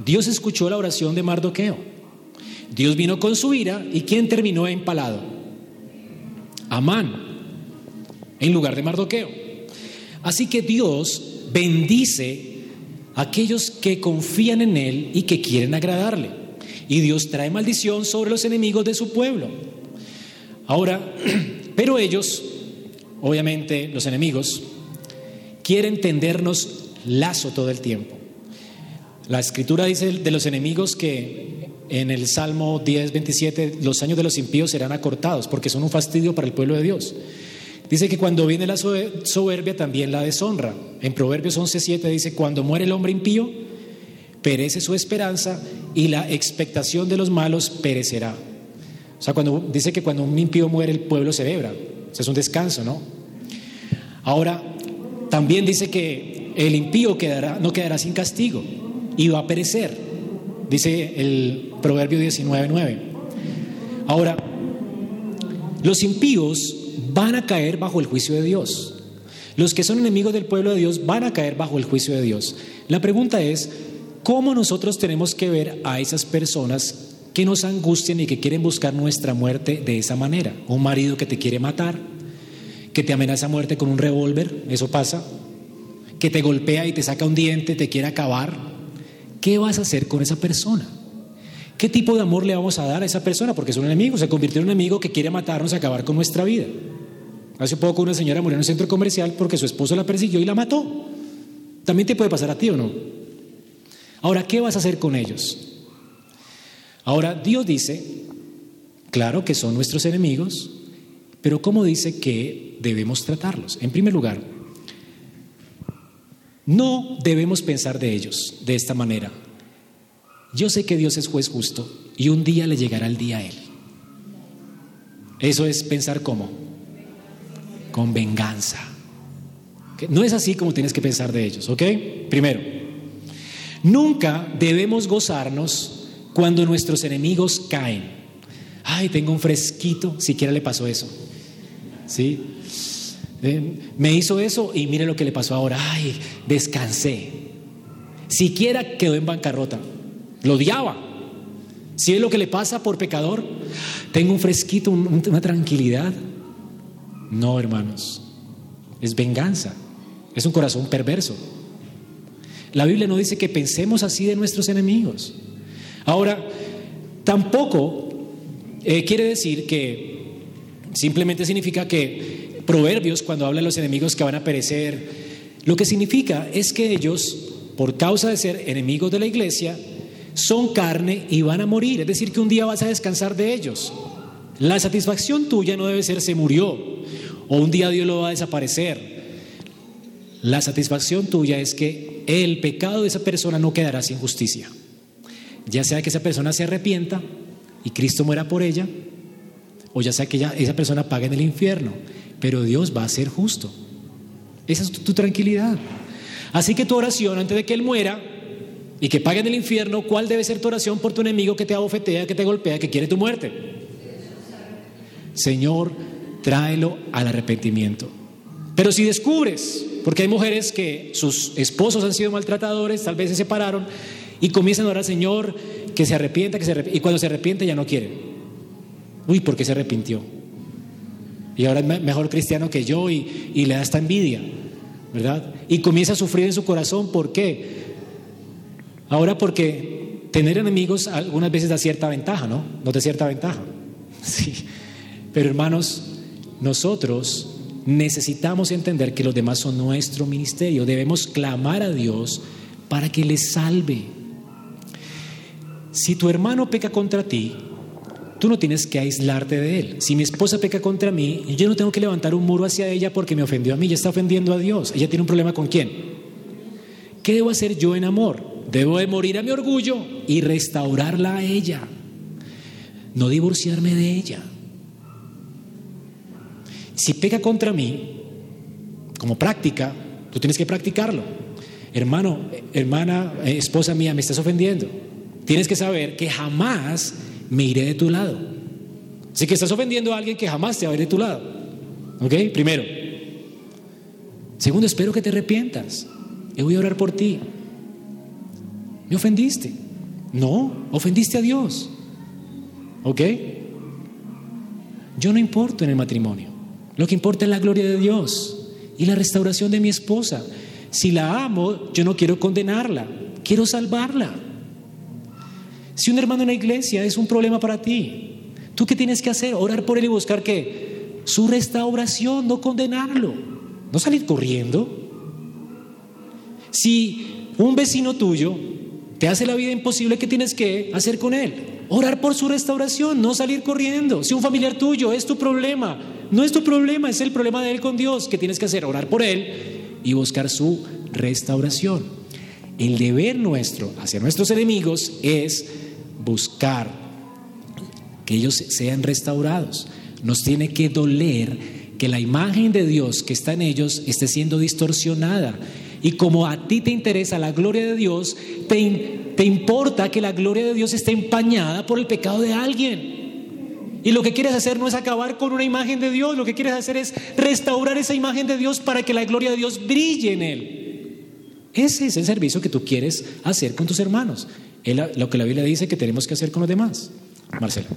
Dios escuchó la oración de Mardoqueo. Dios vino con su ira, ¿y quién terminó empalado? Amán, en lugar de Mardoqueo. Así que Dios bendice a aquellos que confían en Él y que quieren agradarle. Y Dios trae maldición sobre los enemigos de su pueblo. Ahora, pero ellos, obviamente los enemigos, quieren tendernos lazo todo el tiempo. La escritura dice de los enemigos que en el Salmo 10, 27, los años de los impíos serán acortados porque son un fastidio para el pueblo de Dios. Dice que cuando viene la soberbia también la deshonra. En Proverbios 11, 7 dice, cuando muere el hombre impío, perece su esperanza y la expectación de los malos perecerá. O sea, cuando dice que cuando un impío muere el pueblo celebra. O sea, es un descanso, ¿no? Ahora, también dice que el impío no quedará sin castigo y va a perecer, dice el Proverbio 19.9. Ahora, los impíos van a caer bajo el juicio de Dios. Los que son enemigos del pueblo de Dios van a caer bajo el juicio de Dios. La pregunta es, ¿cómo nosotros tenemos que ver a esas personas que nos angustian y que quieren buscar nuestra muerte de esa manera? Un marido que te quiere matar, que te amenaza a muerte con un revólver, eso pasa, que te golpea y te saca un diente, te quiere acabar, ¿qué vas a hacer con esa persona? ¿Qué tipo de amor le vamos a dar a esa persona? Porque es un enemigo, se convirtió en un enemigo que quiere matarnos acabar con nuestra vida. Hace poco una señora murió en un centro comercial porque su esposo la persiguió y la mató. También te puede pasar a ti o no. Ahora, ¿qué vas a hacer con ellos? Ahora, Dios dice, claro que son nuestros enemigos, pero ¿cómo dice que debemos tratarlos? En primer lugar, no debemos pensar de ellos de esta manera. Yo sé que Dios es juez justo y un día le llegará el día a Él. Eso es pensar cómo? Con venganza. No es así como tienes que pensar de ellos, ¿ok? Primero, nunca debemos gozarnos cuando nuestros enemigos caen. Ay, tengo un fresquito, siquiera le pasó eso. ¿sí? me hizo eso y mire lo que le pasó ahora. Ay, descansé. Siquiera quedó en bancarrota. Lo odiaba. Si es lo que le pasa por pecador, tengo un fresquito, una tranquilidad. No, hermanos. Es venganza. Es un corazón perverso. La Biblia no dice que pensemos así de nuestros enemigos. Ahora, tampoco eh, quiere decir que Simplemente significa que Proverbios, cuando habla de los enemigos que van a perecer, lo que significa es que ellos, por causa de ser enemigos de la iglesia, son carne y van a morir. Es decir, que un día vas a descansar de ellos. La satisfacción tuya no debe ser se murió o un día Dios lo va a desaparecer. La satisfacción tuya es que el pecado de esa persona no quedará sin justicia. Ya sea que esa persona se arrepienta y Cristo muera por ella, o ya sea que esa persona pague en el infierno, pero Dios va a ser justo. Esa es tu, tranquilidad. Así que tu oración antes de que Él muera y que pague en el infierno, ¿cuál debe ser tu oración por tu enemigo que te abofetea, que te golpea, que quiere tu muerte? Señor, tráelo al arrepentimiento. Pero si descubres, porque hay mujeres que sus esposos han sido maltratadores, tal vez se separaron, y comienzan a orar, Señor, que se arrepienta, que se y cuando se arrepiente ya no quieren. Uy, ¿por qué se arrepintió? Y ahora es mejor cristiano que yo y, le da esta envidia, ¿verdad? Y comienza a sufrir en su corazón, ¿por qué? Ahora porque tener enemigos algunas veces da cierta ventaja, ¿no? No da cierta ventaja. Sí. Pero hermanos, nosotros necesitamos entender que los demás son nuestro ministerio. Debemos clamar a Dios para que les salve. Si tu hermano peca contra ti, tú no tienes que aislarte de él. Si mi esposa peca contra mí, yo no tengo que levantar un muro hacia ella porque me ofendió a mí, ella está ofendiendo a Dios. Ella tiene un problema con quién. ¿Qué debo hacer yo en amor? Debo de morir a mi orgullo y restaurarla a ella. No divorciarme de ella. Si peca contra mí, como práctica, tú tienes que practicarlo. Hermano, hermana, eh, esposa mía, me estás ofendiendo. Tienes que saber que jamás me iré de tu lado. Así que estás ofendiendo a alguien que jamás te va a ir de tu lado. ¿Ok? Primero. Segundo, espero que te arrepientas. Yo voy a orar por ti. ¿Me ofendiste? No, ofendiste a Dios. ¿Ok? Yo no importo en el matrimonio. Lo que importa es la gloria de Dios y la restauración de mi esposa. Si la amo, yo no quiero condenarla, quiero salvarla. Si un hermano en la iglesia es un problema para ti, ¿tú qué tienes que hacer? Orar por él y buscar qué? Su restauración, no condenarlo, no salir corriendo. Si un vecino tuyo te hace la vida imposible, ¿qué tienes que hacer con él? Orar por su restauración, no salir corriendo. Si un familiar tuyo es tu problema, no es tu problema, es el problema de él con Dios. ¿Qué tienes que hacer? Orar por él y buscar su restauración. El deber nuestro hacia nuestros enemigos es buscar que ellos sean restaurados. Nos tiene que doler que la imagen de Dios que está en ellos esté siendo distorsionada. Y como a ti te interesa la gloria de Dios, te, te importa que la gloria de Dios esté empañada por el pecado de alguien. Y lo que quieres hacer no es acabar con una imagen de Dios, lo que quieres hacer es restaurar esa imagen de Dios para que la gloria de Dios brille en él. Ese es el servicio que tú quieres hacer con tus hermanos. Es lo que la Biblia dice que tenemos que hacer con los demás. Marcela.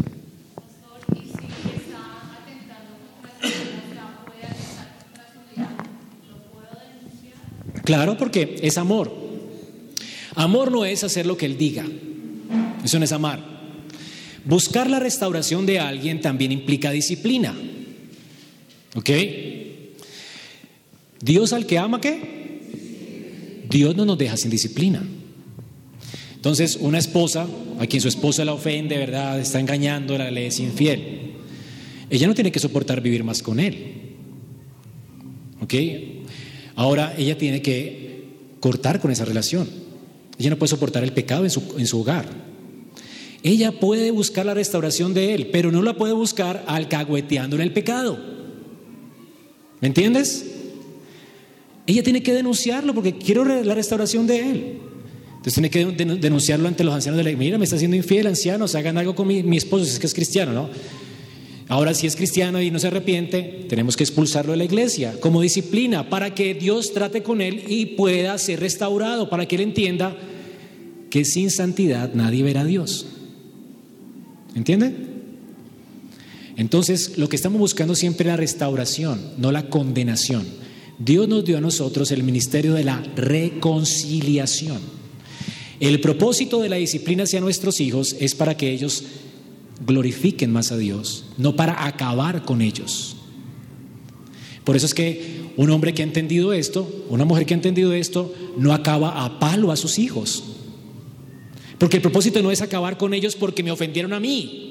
Claro, porque es amor. Amor no es hacer lo que Él diga. Eso no es amar. Buscar la restauración de alguien también implica disciplina. ¿Ok? Dios al que ama, ¿qué? Dios no nos deja sin disciplina. Entonces, una esposa, a quien su esposa la ofende, ¿verdad? Está engañándola, le es infiel. Ella no tiene que soportar vivir más con él. ¿Ok? Ahora ella tiene que cortar con esa relación. Ella no puede soportar el pecado en su, en su hogar. Ella puede buscar la restauración de él, pero no la puede buscar alcahueteando en el pecado. ¿Me entiendes? Ella tiene que denunciarlo porque quiero la restauración de él. Tiene que denunciarlo ante los ancianos de la iglesia. Mira, me está haciendo infiel, ancianos, hagan algo con mi, mi esposo, si es que es cristiano, ¿no? Ahora, si es cristiano y no se arrepiente, tenemos que expulsarlo de la iglesia como disciplina para que Dios trate con él y pueda ser restaurado, para que él entienda que sin santidad nadie verá a Dios. ¿Entienden? Entonces, lo que estamos buscando siempre es la restauración, no la condenación. Dios nos dio a nosotros el ministerio de la reconciliación. El propósito de la disciplina hacia nuestros hijos es para que ellos glorifiquen más a Dios, no para acabar con ellos. Por eso es que un hombre que ha entendido esto, una mujer que ha entendido esto, no acaba a palo a sus hijos, porque el propósito no es acabar con ellos porque me ofendieron a mí.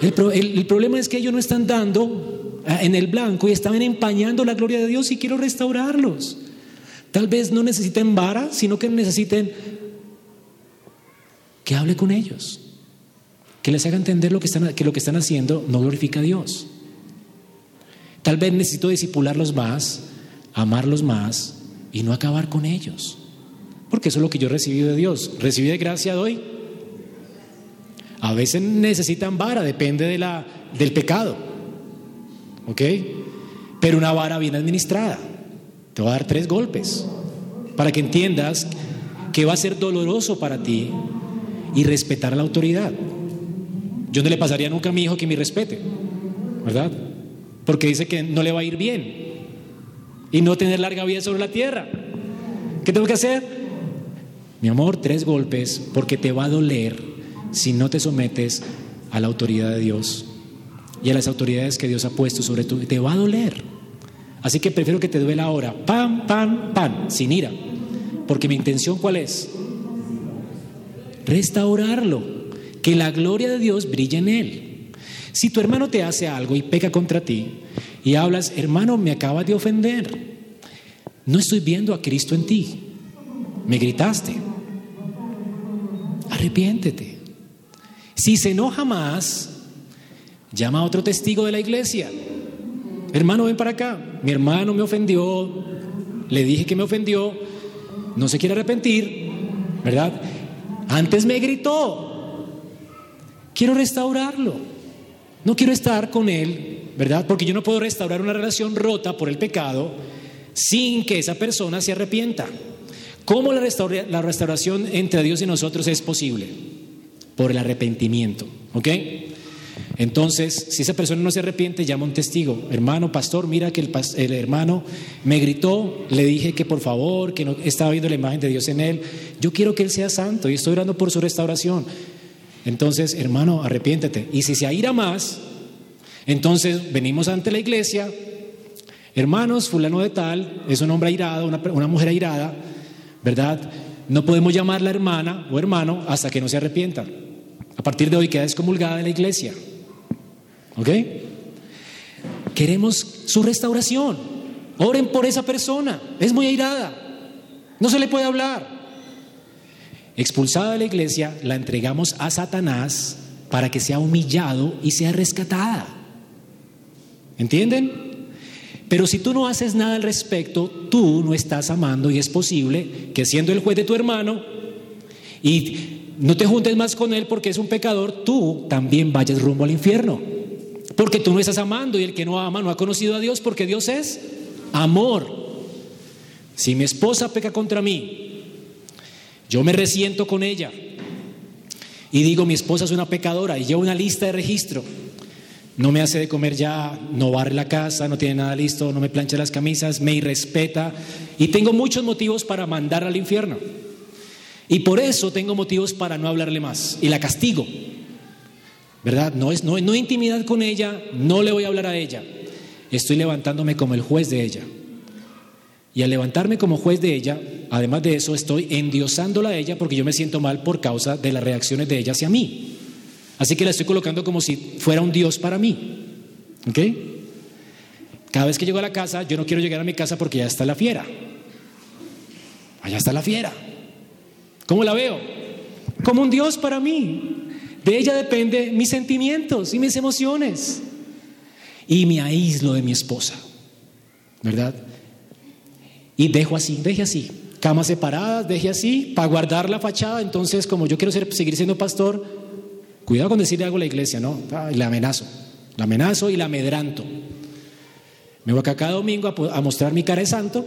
El, problema es que ellos no están dando ah, en el blanco y estaban empañando la gloria de Dios y quiero restaurarlos. Tal vez no necesiten vara, sino que necesiten que hable con ellos, que les haga entender lo que, están, que lo que están haciendo no glorifica a Dios. Tal vez necesito disipularlos más, amarlos más y no acabar con ellos. Porque eso es lo que yo he recibido de Dios. ¿Recibí de gracia de hoy? A veces necesitan vara, depende de la, del pecado. ¿Ok? Pero una vara bien administrada. Te va a dar tres golpes para que entiendas que va a ser doloroso para ti y respetar la autoridad. Yo no le pasaría nunca a mi hijo que me respete, ¿verdad? Porque dice que no le va a ir bien y no tener larga vida sobre la tierra. ¿Qué tengo que hacer? Mi amor, tres golpes porque te va a doler si no te sometes a la autoridad de Dios y a las autoridades que Dios ha puesto sobre tu te va a doler. Así que prefiero que te duela ahora, pan, pan, pan, sin ira. Porque mi intención cuál es? Restaurarlo, que la gloria de Dios brille en él. Si tu hermano te hace algo y peca contra ti y hablas, hermano, me acabas de ofender, no estoy viendo a Cristo en ti, me gritaste, arrepiéntete. Si se enoja más, llama a otro testigo de la iglesia. Hermano, ven para acá. Mi hermano me ofendió, le dije que me ofendió, no se quiere arrepentir, ¿verdad? Antes me gritó. Quiero restaurarlo. No quiero estar con él, ¿verdad? Porque yo no puedo restaurar una relación rota por el pecado sin que esa persona se arrepienta. ¿Cómo la, restauración entre Dios y nosotros es posible? Por el arrepentimiento, ¿ok? Entonces, si esa persona no se arrepiente, llama a un testigo. Hermano, pastor, mira que el, hermano me gritó, le dije que por favor, que no estaba viendo la imagen de Dios en él. Yo quiero que él sea santo y estoy orando por su restauración. Entonces, hermano, arrepiéntete. Y si se aira más, entonces venimos ante la iglesia, hermanos, fulano de tal, es un hombre airado, una, una mujer airada, ¿verdad? No podemos llamarla hermana o hermano hasta que no se arrepienta. A partir de hoy queda excomulgada de la iglesia. ¿Ok? Queremos su restauración. Oren por esa persona. Es muy airada. No se le puede hablar. Expulsada de la iglesia, la entregamos a Satanás para que sea humillado y sea rescatada. ¿Entienden? Pero si tú no haces nada al respecto, tú no estás amando y es posible que siendo el juez de tu hermano y no te juntes más con él porque es un pecador, tú también vayas rumbo al infierno. Porque tú no estás amando y el que no ama no ha conocido a Dios porque Dios es amor. Si mi esposa peca contra mí, yo me resiento con ella y digo mi esposa es una pecadora y llevo una lista de registro. No me hace de comer ya, no barre la casa, no tiene nada listo, no me plancha las camisas, me irrespeta y tengo muchos motivos para mandar al infierno. Y por eso tengo motivos para no hablarle más y la castigo. ¿Verdad? No es no, no intimidad con ella, no le voy a hablar a ella. Estoy levantándome como el juez de ella. Y al levantarme como juez de ella, además de eso, estoy endiosándola a ella porque yo me siento mal por causa de las reacciones de ella hacia mí. Así que la estoy colocando como si fuera un Dios para mí. ¿Ok? Cada vez que llego a la casa, yo no quiero llegar a mi casa porque ya está la fiera. Allá está la fiera. ¿Cómo la veo? Como un Dios para mí. De ella depende mis sentimientos y mis emociones. Y me aíslo de mi esposa, ¿verdad? Y dejo así, deje así. Camas separadas, deje así, para guardar la fachada. Entonces, como yo quiero seguir siendo pastor, cuidado con decirle algo a la iglesia, ¿no? la amenazo, la amenazo y la amedranto. Me voy acá cada domingo a, a mostrar mi cara de santo,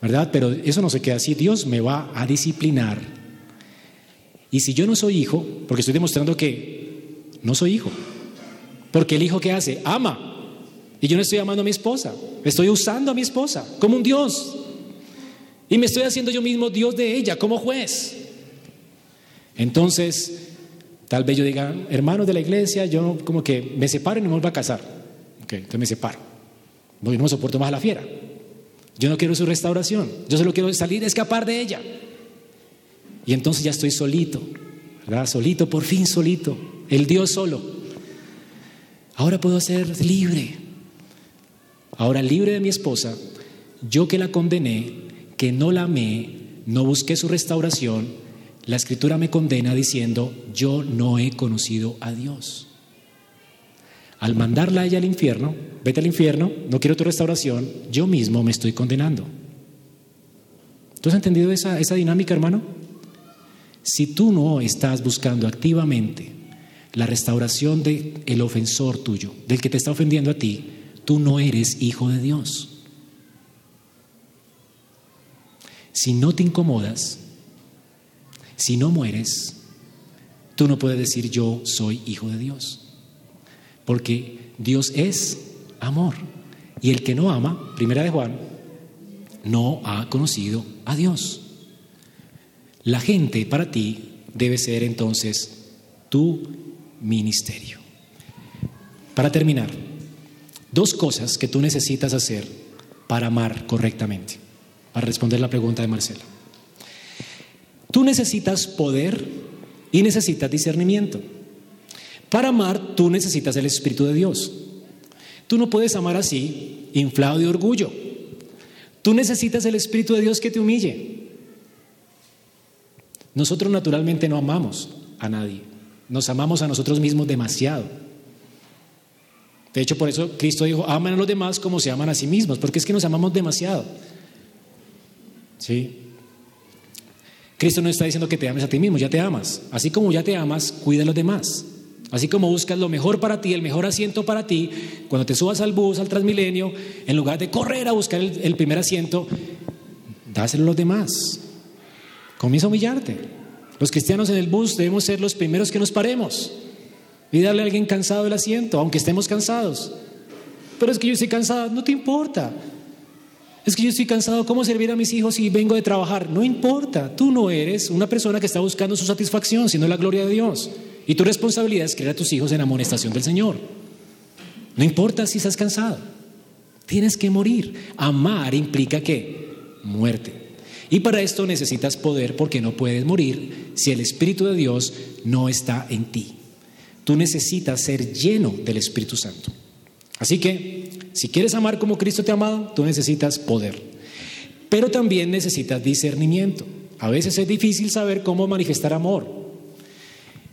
¿verdad? Pero eso no se queda así. Dios me va a disciplinar y si yo no soy hijo, porque estoy demostrando que no soy hijo, porque el hijo que hace, ama. Y yo no estoy amando a mi esposa, estoy usando a mi esposa como un Dios. Y me estoy haciendo yo mismo Dios de ella como juez. Entonces, tal vez yo diga, hermanos de la iglesia, yo como que me separo y no me vuelvo a casar. Ok, entonces me separo. Porque no soporto más a la fiera. Yo no quiero su restauración. Yo solo quiero salir, escapar de ella. Y entonces ya estoy solito, ¿verdad? Solito, por fin solito, el Dios solo. Ahora puedo ser libre. Ahora libre de mi esposa, yo que la condené, que no la amé, no busqué su restauración, la escritura me condena diciendo, yo no he conocido a Dios. Al mandarla a ella al infierno, vete al infierno, no quiero tu restauración, yo mismo me estoy condenando. ¿Tú has entendido esa, esa dinámica, hermano? Si tú no estás buscando activamente la restauración del el ofensor tuyo, del que te está ofendiendo a ti, tú no eres hijo de Dios. Si no te incomodas, si no mueres, tú no puedes decir yo soy hijo de Dios. Porque Dios es amor. Y el que no ama, primera de Juan, no ha conocido a Dios. La gente para ti debe ser entonces tu ministerio. Para terminar, dos cosas que tú necesitas hacer para amar correctamente, para responder la pregunta de Marcela. Tú necesitas poder y necesitas discernimiento. Para amar, tú necesitas el Espíritu de Dios. Tú no puedes amar así, inflado de orgullo. Tú necesitas el Espíritu de Dios que te humille. Nosotros naturalmente no amamos a nadie. Nos amamos a nosotros mismos demasiado. De hecho, por eso Cristo dijo, amen a los demás como se aman a sí mismos, porque es que nos amamos demasiado. ¿Sí? Cristo no está diciendo que te ames a ti mismo, ya te amas. Así como ya te amas, cuida a los demás. Así como buscas lo mejor para ti, el mejor asiento para ti, cuando te subas al bus, al Transmilenio, en lugar de correr a buscar el, primer asiento, dáselo a los demás. Comienza a humillarte. Los cristianos en el bus debemos ser los primeros que nos paremos y darle a alguien cansado el asiento, aunque estemos cansados. Pero es que yo estoy cansado, no te importa. Es que yo estoy cansado, ¿cómo servir a mis hijos si vengo de trabajar? No importa, tú no eres una persona que está buscando su satisfacción, sino la gloria de Dios. Y tu responsabilidad es criar a tus hijos en amonestación del Señor. No importa si estás cansado. Tienes que morir. Amar implica que muerte. Y para esto necesitas poder porque no puedes morir si el Espíritu de Dios no está en ti. Tú necesitas ser lleno del Espíritu Santo. Así que, si quieres amar como Cristo te ha amado, tú necesitas poder. Pero también necesitas discernimiento. A veces es difícil saber cómo manifestar amor.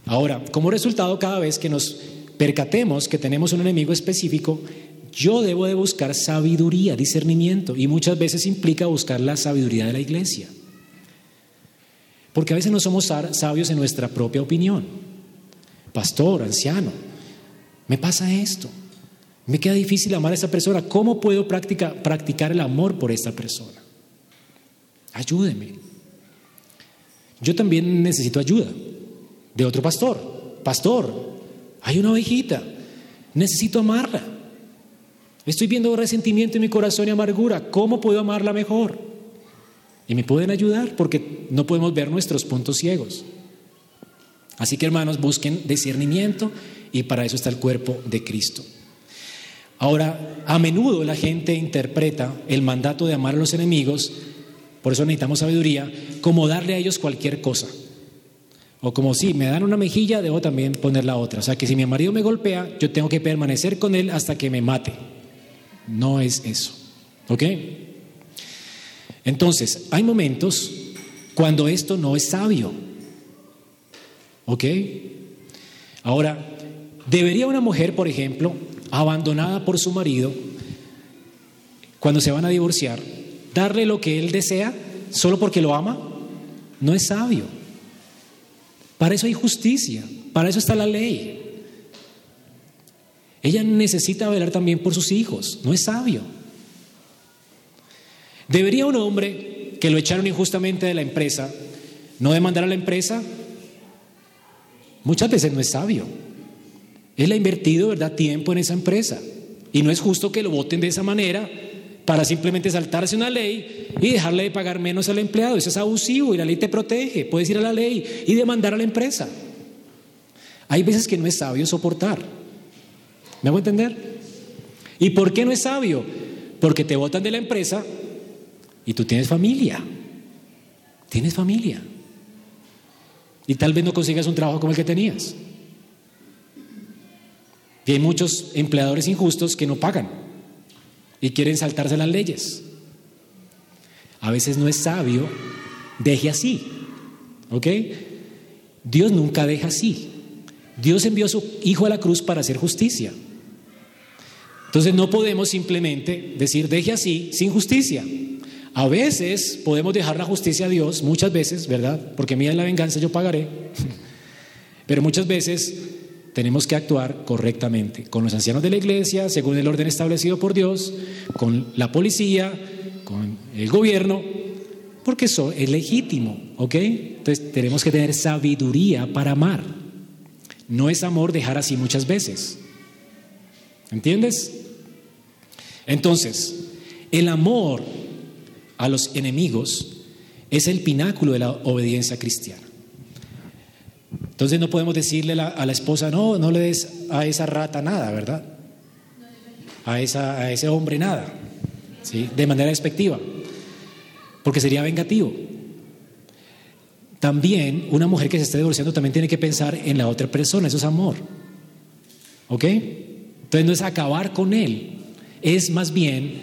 Ahora, como resultado, cada vez que nos percatemos que tenemos un enemigo específico, yo debo de buscar sabiduría, discernimiento, y muchas veces implica buscar la sabiduría de la iglesia. Porque a veces no somos sabios en nuestra propia opinión. Pastor, anciano, me pasa esto. Me queda difícil amar a esa persona. ¿Cómo puedo practicar, el amor por esta persona? Ayúdeme. Yo también necesito ayuda de otro pastor. Pastor, hay una ovejita, necesito amarla. Estoy viendo resentimiento en mi corazón y amargura. ¿Cómo puedo amarla mejor? Y me pueden ayudar porque no podemos ver nuestros puntos ciegos. Así que hermanos, busquen discernimiento y para eso está el cuerpo de Cristo. Ahora, a menudo la gente interpreta el mandato de amar a los enemigos, por eso necesitamos sabiduría, como darle a ellos cualquier cosa. O como si me dan una mejilla, debo también poner la otra. O sea que si mi marido me golpea, yo tengo que permanecer con él hasta que me mate. No es eso. ¿Ok? Entonces, hay momentos cuando esto no es sabio. ¿Ok? Ahora, ¿debería una mujer, por ejemplo, abandonada por su marido, cuando se van a divorciar, darle lo que él desea solo porque lo ama? No es sabio. Para eso hay justicia, para eso está la ley. Ella necesita velar también por sus hijos, no es sabio. ¿Debería un hombre que lo echaron injustamente de la empresa no demandar a la empresa? Muchas veces no es sabio. Él ha invertido, ¿verdad?, tiempo en esa empresa. Y no es justo que lo voten de esa manera para simplemente saltarse una ley y dejarle de pagar menos al empleado. Eso es abusivo y la ley te protege. Puedes ir a la ley y demandar a la empresa. Hay veces que no es sabio soportar. ¿Me hago entender? ¿Y por qué no es sabio? Porque te votan de la empresa y tú tienes familia. Tienes familia. Y tal vez no consigas un trabajo como el que tenías. Y hay muchos empleadores injustos que no pagan y quieren saltarse las leyes. A veces no es sabio, deje así. ¿Ok? Dios nunca deja así. Dios envió a su Hijo a la cruz para hacer justicia. Entonces no podemos simplemente decir, deje así, sin justicia. A veces podemos dejar la justicia a Dios, muchas veces, ¿verdad? Porque mía es la venganza, yo pagaré. Pero muchas veces tenemos que actuar correctamente con los ancianos de la iglesia, según el orden establecido por Dios, con la policía, con el gobierno, porque eso es legítimo, ¿ok? Entonces tenemos que tener sabiduría para amar. No es amor dejar así muchas veces. ¿Entiendes? Entonces, el amor a los enemigos Es el pináculo de la obediencia cristiana. Entonces no podemos decirle a la esposa, no, no le des a esa rata nada, ¿verdad? A, esa, a ese hombre nada, ¿sí? de manera despectiva, porque sería vengativo. También una mujer que se esté divorciando también tiene que pensar en la otra persona, eso es amor. ¿Ok? Entonces no es acabar con él, es más bien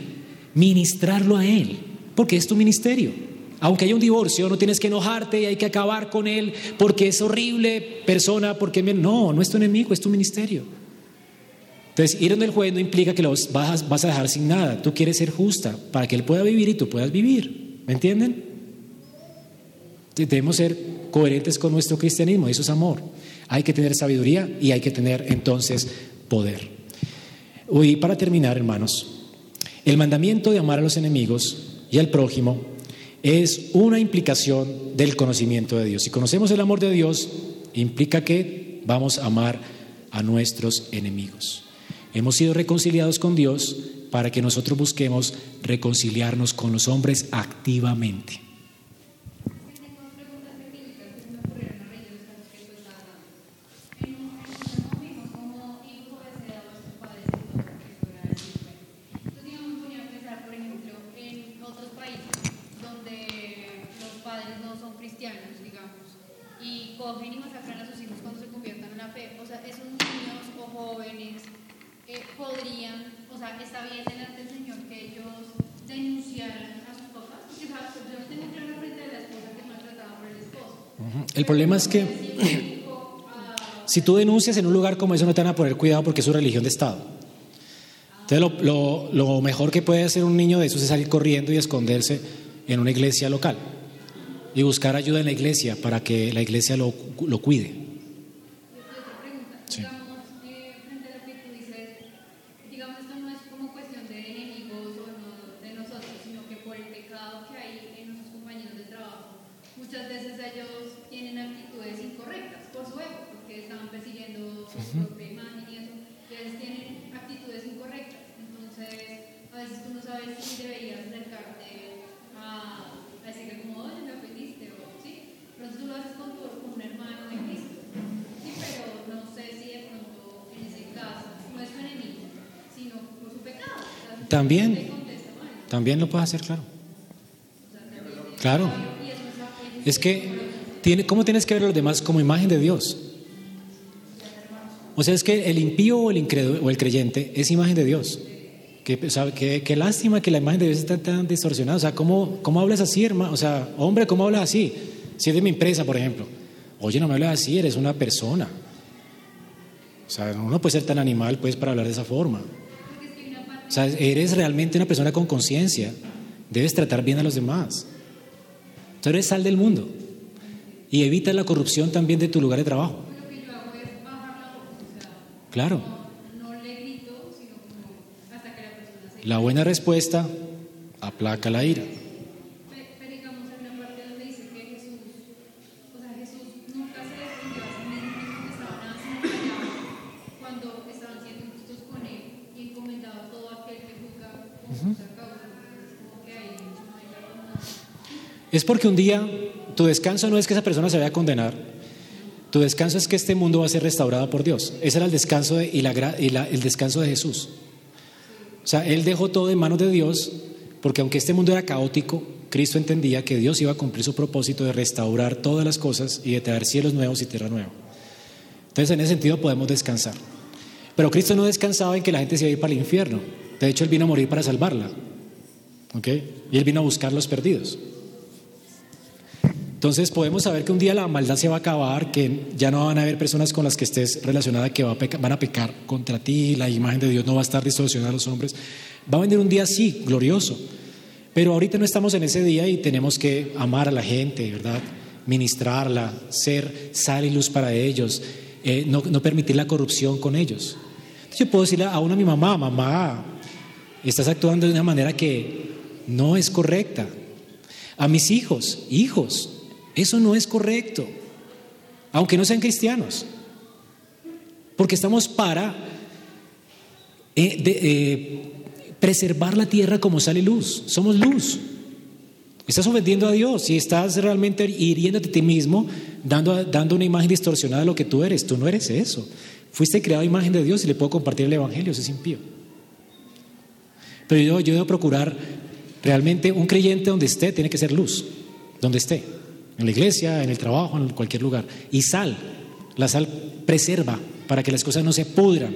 ministrarlo a él, porque es tu ministerio. Aunque haya un divorcio, no tienes que enojarte y hay que acabar con él porque es horrible persona, porque no, no es tu enemigo, es tu ministerio. Entonces, ir donde el juez no implica que los vas, vas a dejar sin nada. Tú quieres ser justa para que él pueda vivir y tú puedas vivir. ¿Me entienden? Debemos ser coherentes con nuestro cristianismo, eso es amor. Hay que tener sabiduría y hay que tener entonces poder. Y para terminar, hermanos, el mandamiento de amar a los enemigos y al prójimo es una implicación del conocimiento de Dios. Si conocemos el amor de Dios, implica que vamos a amar a nuestros enemigos. Hemos sido reconciliados con Dios para que nosotros busquemos reconciliarnos con los hombres activamente. Es que si tú denuncias en un lugar como eso no te van a poner cuidado porque es su religión de Estado. Entonces lo, lo, mejor que puede hacer un niño de eso es salir corriendo y esconderse en una iglesia local y buscar ayuda en la iglesia para que la iglesia lo, lo cuide. También lo puedes hacer, claro. Claro. Es que, tiene, ¿cómo tienes que ver a los demás como imagen de Dios? O sea, es que el impío o el, incrédulo, o el creyente es imagen de Dios. Qué, qué, lástima que la imagen de Dios está tan distorsionada. O sea, ¿cómo, ¿cómo hablas así, hermano? O sea, hombre, ¿cómo hablas así? Si es de mi empresa, por ejemplo. Oye, no me hables así, eres una persona. O sea, uno puede ser tan animal, pues, para hablar de esa forma. O sea, eres realmente una persona con conciencia. Debes tratar bien a los demás. Eres sal del mundo. Y evita la corrupción también de tu lugar de trabajo. Claro. La buena respuesta aplaca la ira. Es porque un día tu descanso no es que esa persona se vaya a condenar, tu descanso es que este mundo va a ser restaurado por Dios. Ese era el descanso la, y el descanso de Jesús. O sea, Él dejó todo en manos de Dios, porque aunque este mundo era caótico, Cristo entendía que Dios iba a cumplir su propósito de restaurar todas las cosas y de traer cielos nuevos y tierra nueva. Entonces, en ese sentido podemos descansar. Pero Cristo no descansaba en que la gente se iba a ir para el infierno. De hecho, Él vino a morir para salvarla. ¿Ok? Y Él vino a buscar los perdidos. Entonces podemos saber que un día la maldad se va a acabar, que ya no van a haber personas con las que estés relacionada que van a pecar contra ti, la imagen de Dios no va a estar distorsionada a los hombres. Va a venir un día así, glorioso. Pero ahorita no estamos en ese día y tenemos que amar a la gente, ¿verdad? Ministrarla, ser sal y luz para ellos, eh, no, permitir la corrupción con ellos. Entonces yo puedo decirle a una a mi mamá, mamá, estás actuando de una manera que no es correcta. A mis hijos, hijos, eso no es correcto, aunque no sean cristianos, porque estamos para eh, eh, preservar la tierra como sale luz, somos luz. Estás ofendiendo a Dios y estás realmente hiriéndote a ti mismo, dando, dando una imagen distorsionada de lo que tú eres. Tú no eres eso. Fuiste creado imagen de Dios y le puedo compartir el Evangelio, eso es impío. Pero yo, yo debo procurar realmente un creyente donde esté, tiene que ser luz, donde esté, en la iglesia, en el trabajo, en cualquier lugar. Y sal, la sal preserva para que las cosas no se pudran.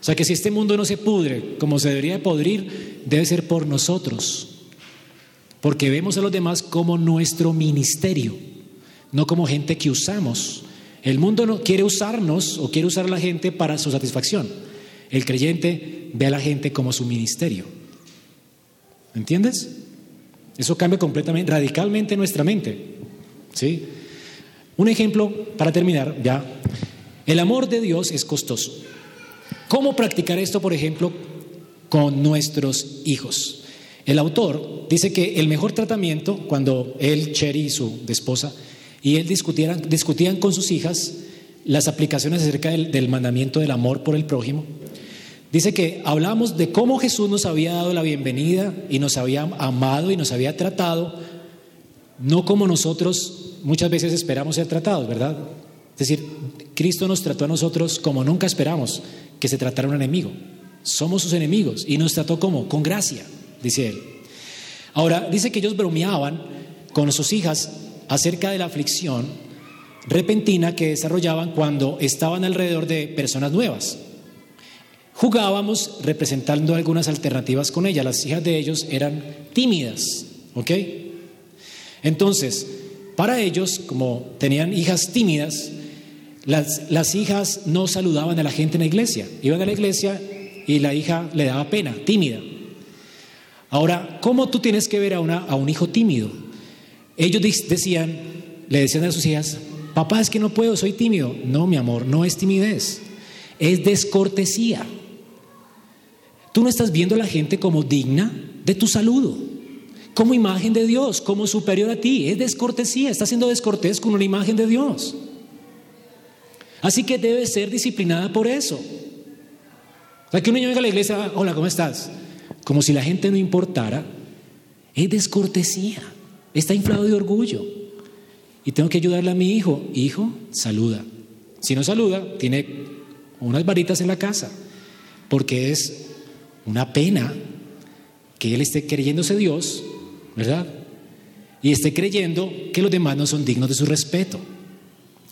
O sea que si este mundo no se pudre como se debería de podrir, debe ser por nosotros porque vemos a los demás como nuestro ministerio, no como gente que usamos. El mundo no quiere usarnos o quiere usar a la gente para su satisfacción. El creyente ve a la gente como su ministerio. ¿Entiendes? Eso cambia completamente, radicalmente nuestra mente. ¿Sí? Un ejemplo para terminar, ya. El amor de Dios es costoso. ¿Cómo practicar esto, por ejemplo, con nuestros hijos? El autor dice que el mejor tratamiento, cuando él, Cherry y su esposa, y él discutían, discutían con sus hijas las aplicaciones acerca del, mandamiento del amor por el prójimo, dice que hablamos de cómo Jesús nos había dado la bienvenida y nos había amado y nos había tratado, no como nosotros muchas veces esperamos ser tratados, ¿verdad? Es decir, Cristo nos trató a nosotros como nunca esperamos que se tratara un enemigo. Somos sus enemigos y nos trató como con gracia dice él. Ahora, dice que ellos bromeaban con sus hijas acerca de la aflicción repentina que desarrollaban cuando estaban alrededor de personas nuevas. Jugábamos representando algunas alternativas con ellas. Las hijas de ellos eran tímidas, ¿ok? Entonces, para ellos, como tenían hijas tímidas, las, las, hijas no saludaban a la gente en la iglesia. Iban a la iglesia y la hija le daba pena, tímida. Ahora, ¿cómo tú tienes que ver a, una, a un hijo tímido? Ellos decían, le decían a sus hijas, papá, es que no puedo, soy tímido. No, mi amor, no es timidez, es descortesía. Tú no estás viendo a la gente como digna de tu saludo, como imagen de Dios, como superior a ti. Es descortesía, estás siendo descortés con una imagen de Dios. Así que debes ser disciplinada por eso. O sea, un niño venga a la iglesia, hola, ¿cómo estás? como si la gente no importara, es descortesía, está inflado de orgullo. Y tengo que ayudarle a mi hijo, hijo, saluda. Si no saluda, tiene unas varitas en la casa, porque es una pena que él esté creyéndose Dios, ¿verdad? Y esté creyendo que los demás no son dignos de su respeto.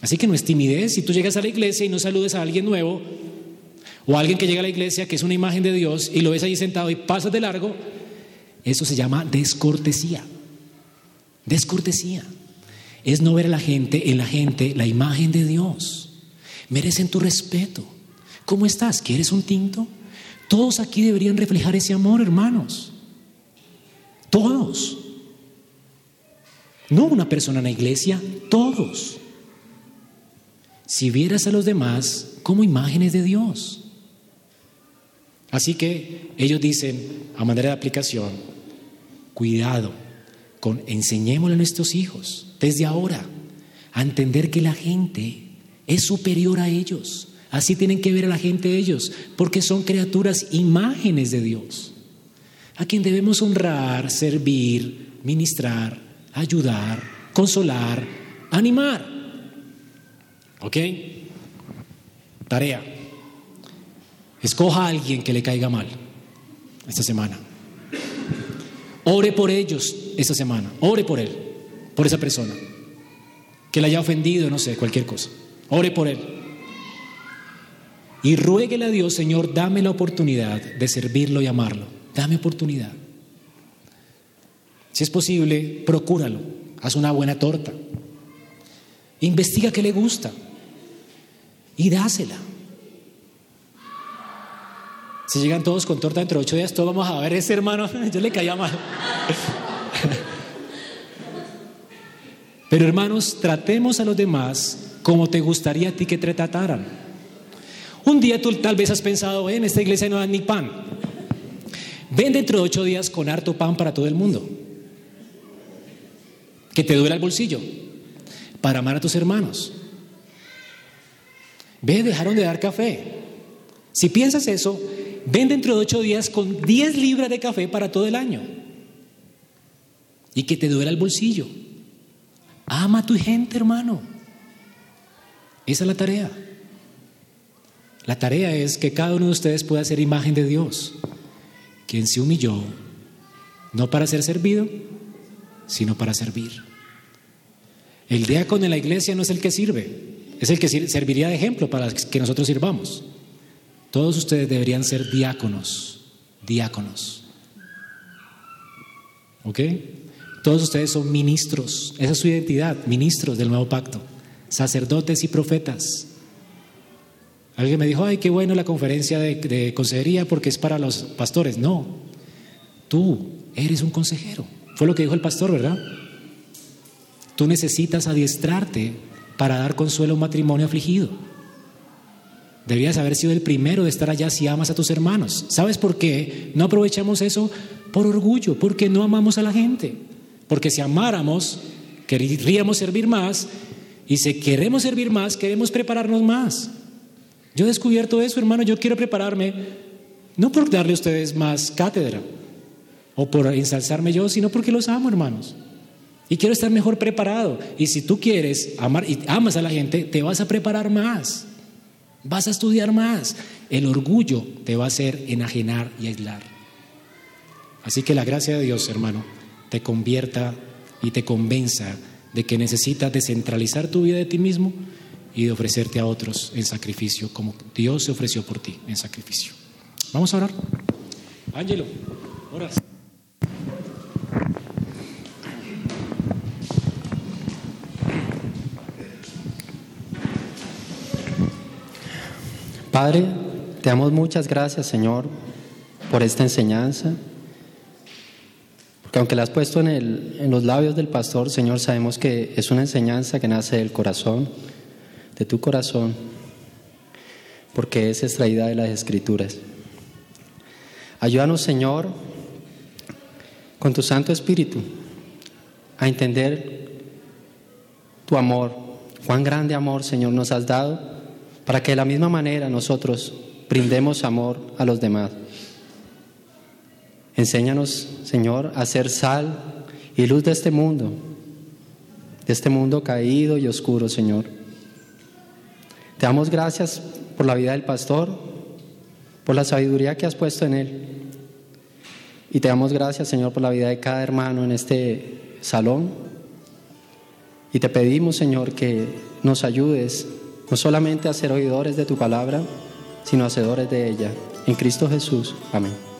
Así que no es timidez. Si tú llegas a la iglesia y no saludes a alguien nuevo, o alguien que llega a la iglesia que es una imagen de Dios y lo ves ahí sentado y pasas de largo, eso se llama descortesía. Descortesía. Es no ver a la gente, en la gente, la imagen de Dios. Merecen tu respeto. ¿Cómo estás? ¿Quieres un tinto? Todos aquí deberían reflejar ese amor, hermanos. Todos. No una persona en la iglesia, todos. Si vieras a los demás como imágenes de Dios. Así que ellos dicen, a manera de aplicación, cuidado, con, enseñémosle a nuestros hijos desde ahora a entender que la gente es superior a ellos. Así tienen que ver a la gente ellos, porque son criaturas imágenes de Dios, a quien debemos honrar, servir, ministrar, ayudar, consolar, animar. ¿Ok? Tarea. Escoja a alguien que le caiga mal esta semana. Ore por ellos esta semana. Ore por él, por esa persona. Que le haya ofendido, no sé, cualquier cosa. Ore por él. Y ruéguele a Dios, Señor, dame la oportunidad de servirlo y amarlo. Dame oportunidad. Si es posible, procúralo. Haz una buena torta. Investiga qué le gusta y dásela. Si llegan todos con torta dentro de ocho días, todos vamos a ver ese hermano, yo le caía mal. Pero hermanos, tratemos a los demás como te gustaría a ti que te trataran. Un día tú tal vez has pensado, en esta iglesia no dan ni pan. Ven dentro de ocho días con harto pan para todo el mundo. Que te duele el bolsillo. Para amar a tus hermanos. Ve, dejaron de dar café. Si piensas eso, ven dentro de ocho días con 10 libras de café para todo el año. y que te duela el bolsillo. Ama a tu gente, hermano. Esa es la tarea. La tarea es que cada uno de ustedes pueda ser imagen de Dios, quien se humilló, no para ser servido, sino para servir. El diácono en la iglesia no es el que sirve, es el que serviría de ejemplo para que nosotros sirvamos. Todos ustedes deberían ser diáconos, diáconos. ¿Ok? Todos ustedes son ministros, esa es su identidad, ministros del nuevo pacto, sacerdotes y profetas. Alguien me dijo, ay, qué bueno la conferencia de, consejería porque es para los pastores. No, tú eres un consejero. Fue lo que dijo el pastor, ¿verdad? Tú necesitas adiestrarte para dar consuelo a un matrimonio afligido. Debías haber sido el primero de estar allá si amas a tus hermanos. ¿Sabes por qué no aprovechamos eso? Por orgullo, porque no amamos a la gente. Porque si amáramos, querríamos servir más, y si queremos servir más, queremos prepararnos más. Yo he descubierto eso, hermano, yo quiero prepararme, no por darle a ustedes más cátedra o por ensalzarme yo, sino porque los amo, hermanos. Y quiero estar mejor preparado. Y si tú quieres amar y amas a la gente, te vas a preparar más. Vas a estudiar más. El orgullo te va a hacer enajenar y aislar. Así que la gracia de Dios, hermano, te convierta y te convenza de que necesitas descentralizar tu vida de ti mismo y de ofrecerte a otros en sacrificio, como Dios se ofreció por ti en sacrificio. Vamos a orar. Ángelo, oras. Padre, te damos muchas gracias, Señor, por esta enseñanza. Porque aunque la has puesto en, en los labios del pastor, Señor, sabemos que es una enseñanza que nace del corazón de tu corazón, porque es extraída de las escrituras. Ayúdanos, Señor, con tu Santo Espíritu, a entender tu amor, cuán grande amor, Señor, nos has dado, para que de la misma manera nosotros brindemos amor a los demás. Enséñanos, Señor, a ser sal y luz de este mundo, de este mundo caído y oscuro, Señor. Te damos gracias por la vida del pastor, por la sabiduría que has puesto en él. Y te damos gracias, Señor, por la vida de cada hermano en este salón. Y te pedimos, Señor, que nos ayudes no solamente a ser oidores de tu palabra, sino hacedores de ella. En Cristo Jesús. Amén.